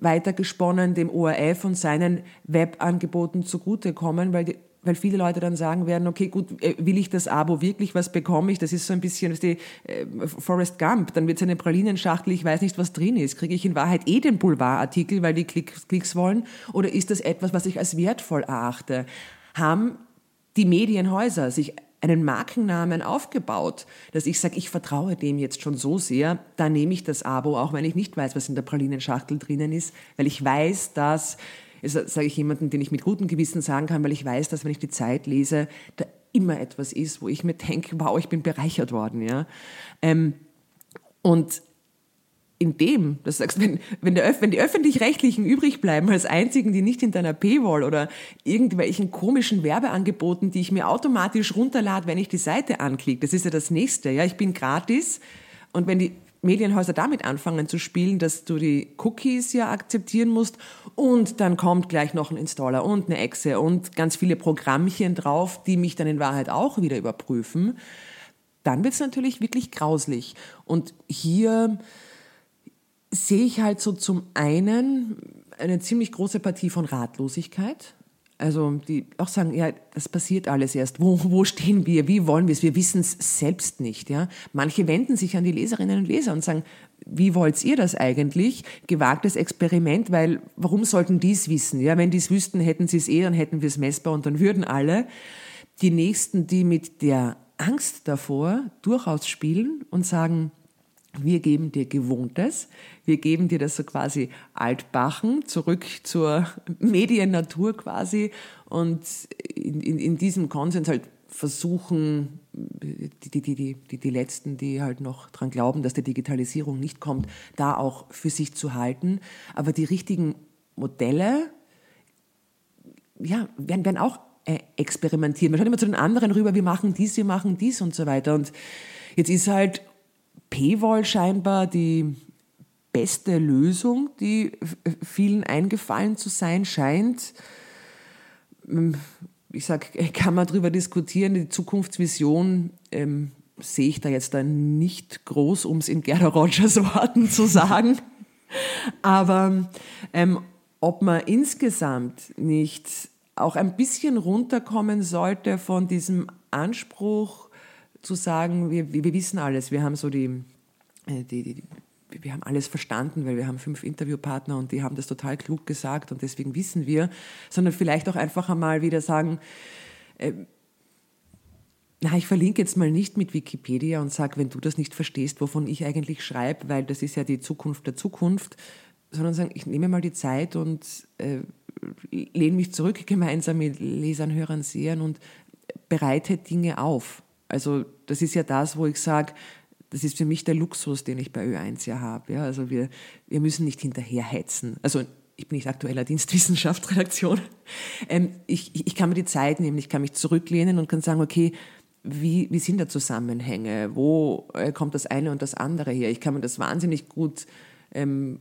weitergesponnen dem ORF und seinen Webangeboten zugutekommen, weil die, weil viele Leute dann sagen werden, okay, gut, äh, will ich das Abo wirklich, was bekomme ich? Das ist so ein bisschen die äh, Forrest Gump, dann wird es eine Pralinenschachtel, ich weiß nicht, was drin ist. Kriege ich in Wahrheit eh den Boulevardartikel, weil die Klicks wollen? Oder ist das etwas, was ich als wertvoll erachte? Haben die Medienhäuser sich einen Markennamen aufgebaut, dass ich sage, ich vertraue dem jetzt schon so sehr, da nehme ich das Abo, auch wenn ich nicht weiß, was in der Pralinenschachtel drinnen ist, weil ich weiß, dass, das sage ich jemanden, den ich mit gutem Gewissen sagen kann, weil ich weiß, dass wenn ich die Zeit lese, da immer etwas ist, wo ich mir denke, wow, ich bin bereichert worden. Ja? Ähm, und in dem, das sagst, wenn, wenn, der, wenn die Öffentlich-Rechtlichen übrig bleiben als einzigen, die nicht hinter einer Paywall oder irgendwelchen komischen Werbeangeboten, die ich mir automatisch runterlade, wenn ich die Seite anklicke, das ist ja das Nächste. Ja, ich bin gratis und wenn die Medienhäuser damit anfangen zu spielen, dass du die Cookies ja akzeptieren musst und dann kommt gleich noch ein Installer und eine Exe und ganz viele Programmchen drauf, die mich dann in Wahrheit auch wieder überprüfen, dann wird es natürlich wirklich grauslich. Und hier sehe ich halt so zum einen eine ziemlich große Partie von Ratlosigkeit. Also die auch sagen, ja, das passiert alles erst. Wo, wo stehen wir? Wie wollen wir es? Wir wissen es selbst nicht. Ja? Manche wenden sich an die Leserinnen und Leser und sagen, wie wollt ihr das eigentlich? Gewagtes Experiment, weil warum sollten die es wissen? Ja, wenn die es wüssten, hätten sie es eh, dann hätten wir es messbar und dann würden alle. Die Nächsten, die mit der Angst davor durchaus spielen und sagen, wir geben dir Gewohntes, wir geben dir das so quasi altbachen, zurück zur Mediennatur quasi und in, in, in diesem Konsens halt versuchen, die, die, die, die, die Letzten, die halt noch dran glauben, dass die Digitalisierung nicht kommt, da auch für sich zu halten. Aber die richtigen Modelle ja, werden, werden auch äh, experimentieren. Wir schauen immer zu den anderen rüber, wir machen dies, wir machen dies und so weiter. Und jetzt ist halt Paywall scheinbar die beste Lösung, die vielen eingefallen zu sein scheint. Ähm, ich sage, *laughs* kann man darüber diskutieren, die Zukunftsvision ähm, sehe ich da jetzt dann nicht groß, um es in Gerda Rogers *laughs* Worten zu sagen. Aber ähm, ob man insgesamt nicht auch ein bisschen runterkommen sollte von diesem Anspruch zu sagen, wir, wir wissen alles, wir haben so die, äh, die, die, wir haben alles verstanden, weil wir haben fünf Interviewpartner und die haben das total klug gesagt und deswegen wissen wir, sondern vielleicht auch einfach einmal wieder sagen, äh, na, ich verlinke jetzt mal nicht mit Wikipedia und sage, wenn du das nicht verstehst, wovon ich eigentlich schreibe, weil das ist ja die Zukunft der Zukunft, sondern sagen, ich nehme mal die Zeit und äh, lehne mich zurück gemeinsam mit Lesern, Hörern, Sehern und bereite Dinge auf. Also das ist ja das, wo ich sage, das ist für mich der Luxus, den ich bei Ö1 ja habe. Ja, also wir, wir müssen nicht hinterherhetzen. Also ich bin nicht aktueller Dienstwissenschaftsredaktion. *laughs* Ähm, ich, ich kann mir die Zeit nehmen, ich kann mich zurücklehnen und kann sagen, okay, wie, wie sind da Zusammenhänge? Wo äh, kommt das eine und das andere her? Ich kann mir das wahnsinnig gut ähm,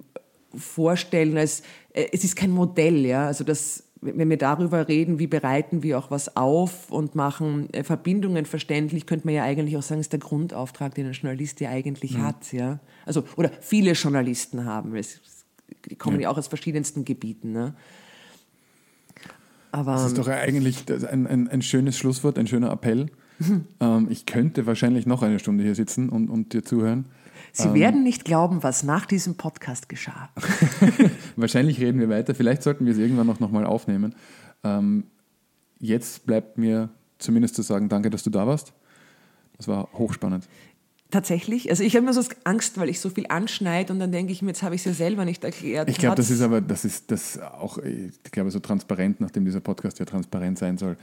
vorstellen als, äh, es ist kein Modell, ja, also das, wenn wir darüber reden, wie bereiten wir auch was auf und machen äh, Verbindungen verständlich, könnte man ja eigentlich auch sagen, ist der Grundauftrag, den ein Journalist ja eigentlich mhm. hat, ja. Also, oder viele Journalisten haben, es, die kommen ja. ja auch aus verschiedensten Gebieten, ne. Aber, das ist doch eigentlich ein, ein, ein schönes Schlusswort, ein schöner Appell. Mhm. Ähm, ich könnte wahrscheinlich noch eine Stunde hier sitzen und, und dir zuhören. Sie ähm, werden nicht glauben, was nach diesem Podcast geschah. *laughs* Wahrscheinlich reden wir weiter. Vielleicht sollten wir es irgendwann noch, noch mal aufnehmen. Ähm, jetzt bleibt mir zumindest zu sagen, danke, dass du da warst. Das war hochspannend. Tatsächlich. Also ich habe immer so Angst, weil ich so viel anschneide und dann denke ich mir, jetzt habe ich es ja selber nicht erklärt. Ich glaube, das ist aber, das ist das auch, ich glaube, so transparent, nachdem dieser Podcast ja transparent sein soll,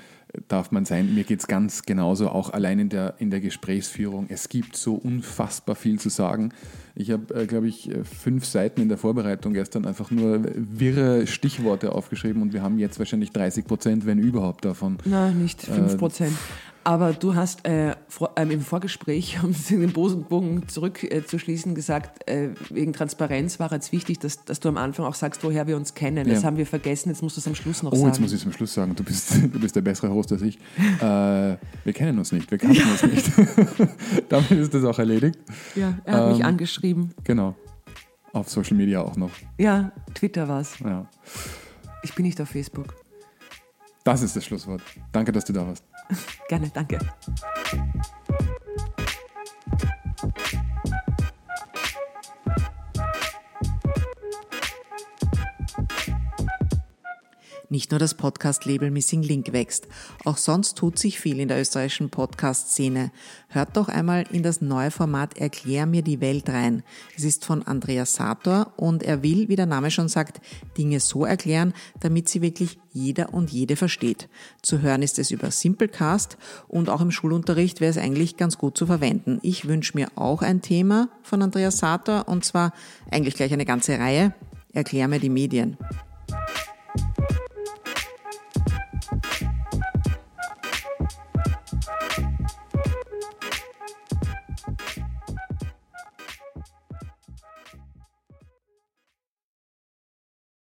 darf man sein. Mir geht es ganz genauso, auch allein in der, in der Gesprächsführung. Es gibt so unfassbar viel zu sagen. Ich habe, äh, glaube ich, fünf Seiten in der Vorbereitung gestern einfach nur wirre Stichworte aufgeschrieben und wir haben jetzt wahrscheinlich 30 Prozent, wenn überhaupt davon. Na, nicht fünf Prozent. Äh, aber du hast äh, vor, ähm, im Vorgespräch, *laughs* um den Bogen zurückzuschließen, äh, gesagt, äh, wegen Transparenz war es wichtig, dass, dass, du am Anfang auch sagst, woher wir uns kennen. Ja. Das haben wir vergessen, jetzt musst du es am Schluss noch oh, sagen. Oh, jetzt muss ich es am Schluss sagen. Du bist, *laughs* du bist der bessere Host als ich. *laughs* Äh, wir kennen uns nicht, wir kannten ja. uns nicht. Damit ist das auch erledigt. Ja, er hat ähm, mich angeschrieben. Genau. Auf Social Media auch noch. Ja, Twitter war es. Ja. Ich bin nicht auf Facebook. Das ist das Schlusswort. Danke, dass du da warst. Gerne, danke. Nicht nur das Podcast-Label Missing Link wächst, auch sonst tut sich viel in der österreichischen Podcast-Szene. Hört doch einmal in das neue Format Erklär mir die Welt rein. Es ist von Andreas Sator und er will, wie der Name schon sagt, Dinge so erklären, damit sie wirklich jeder und jede versteht. Zu hören ist es über Simplecast und auch im Schulunterricht wäre es eigentlich ganz gut zu verwenden. Ich wünsche mir auch ein Thema von Andreas Sator und zwar eigentlich gleich eine ganze Reihe. Erklär mir die Medien.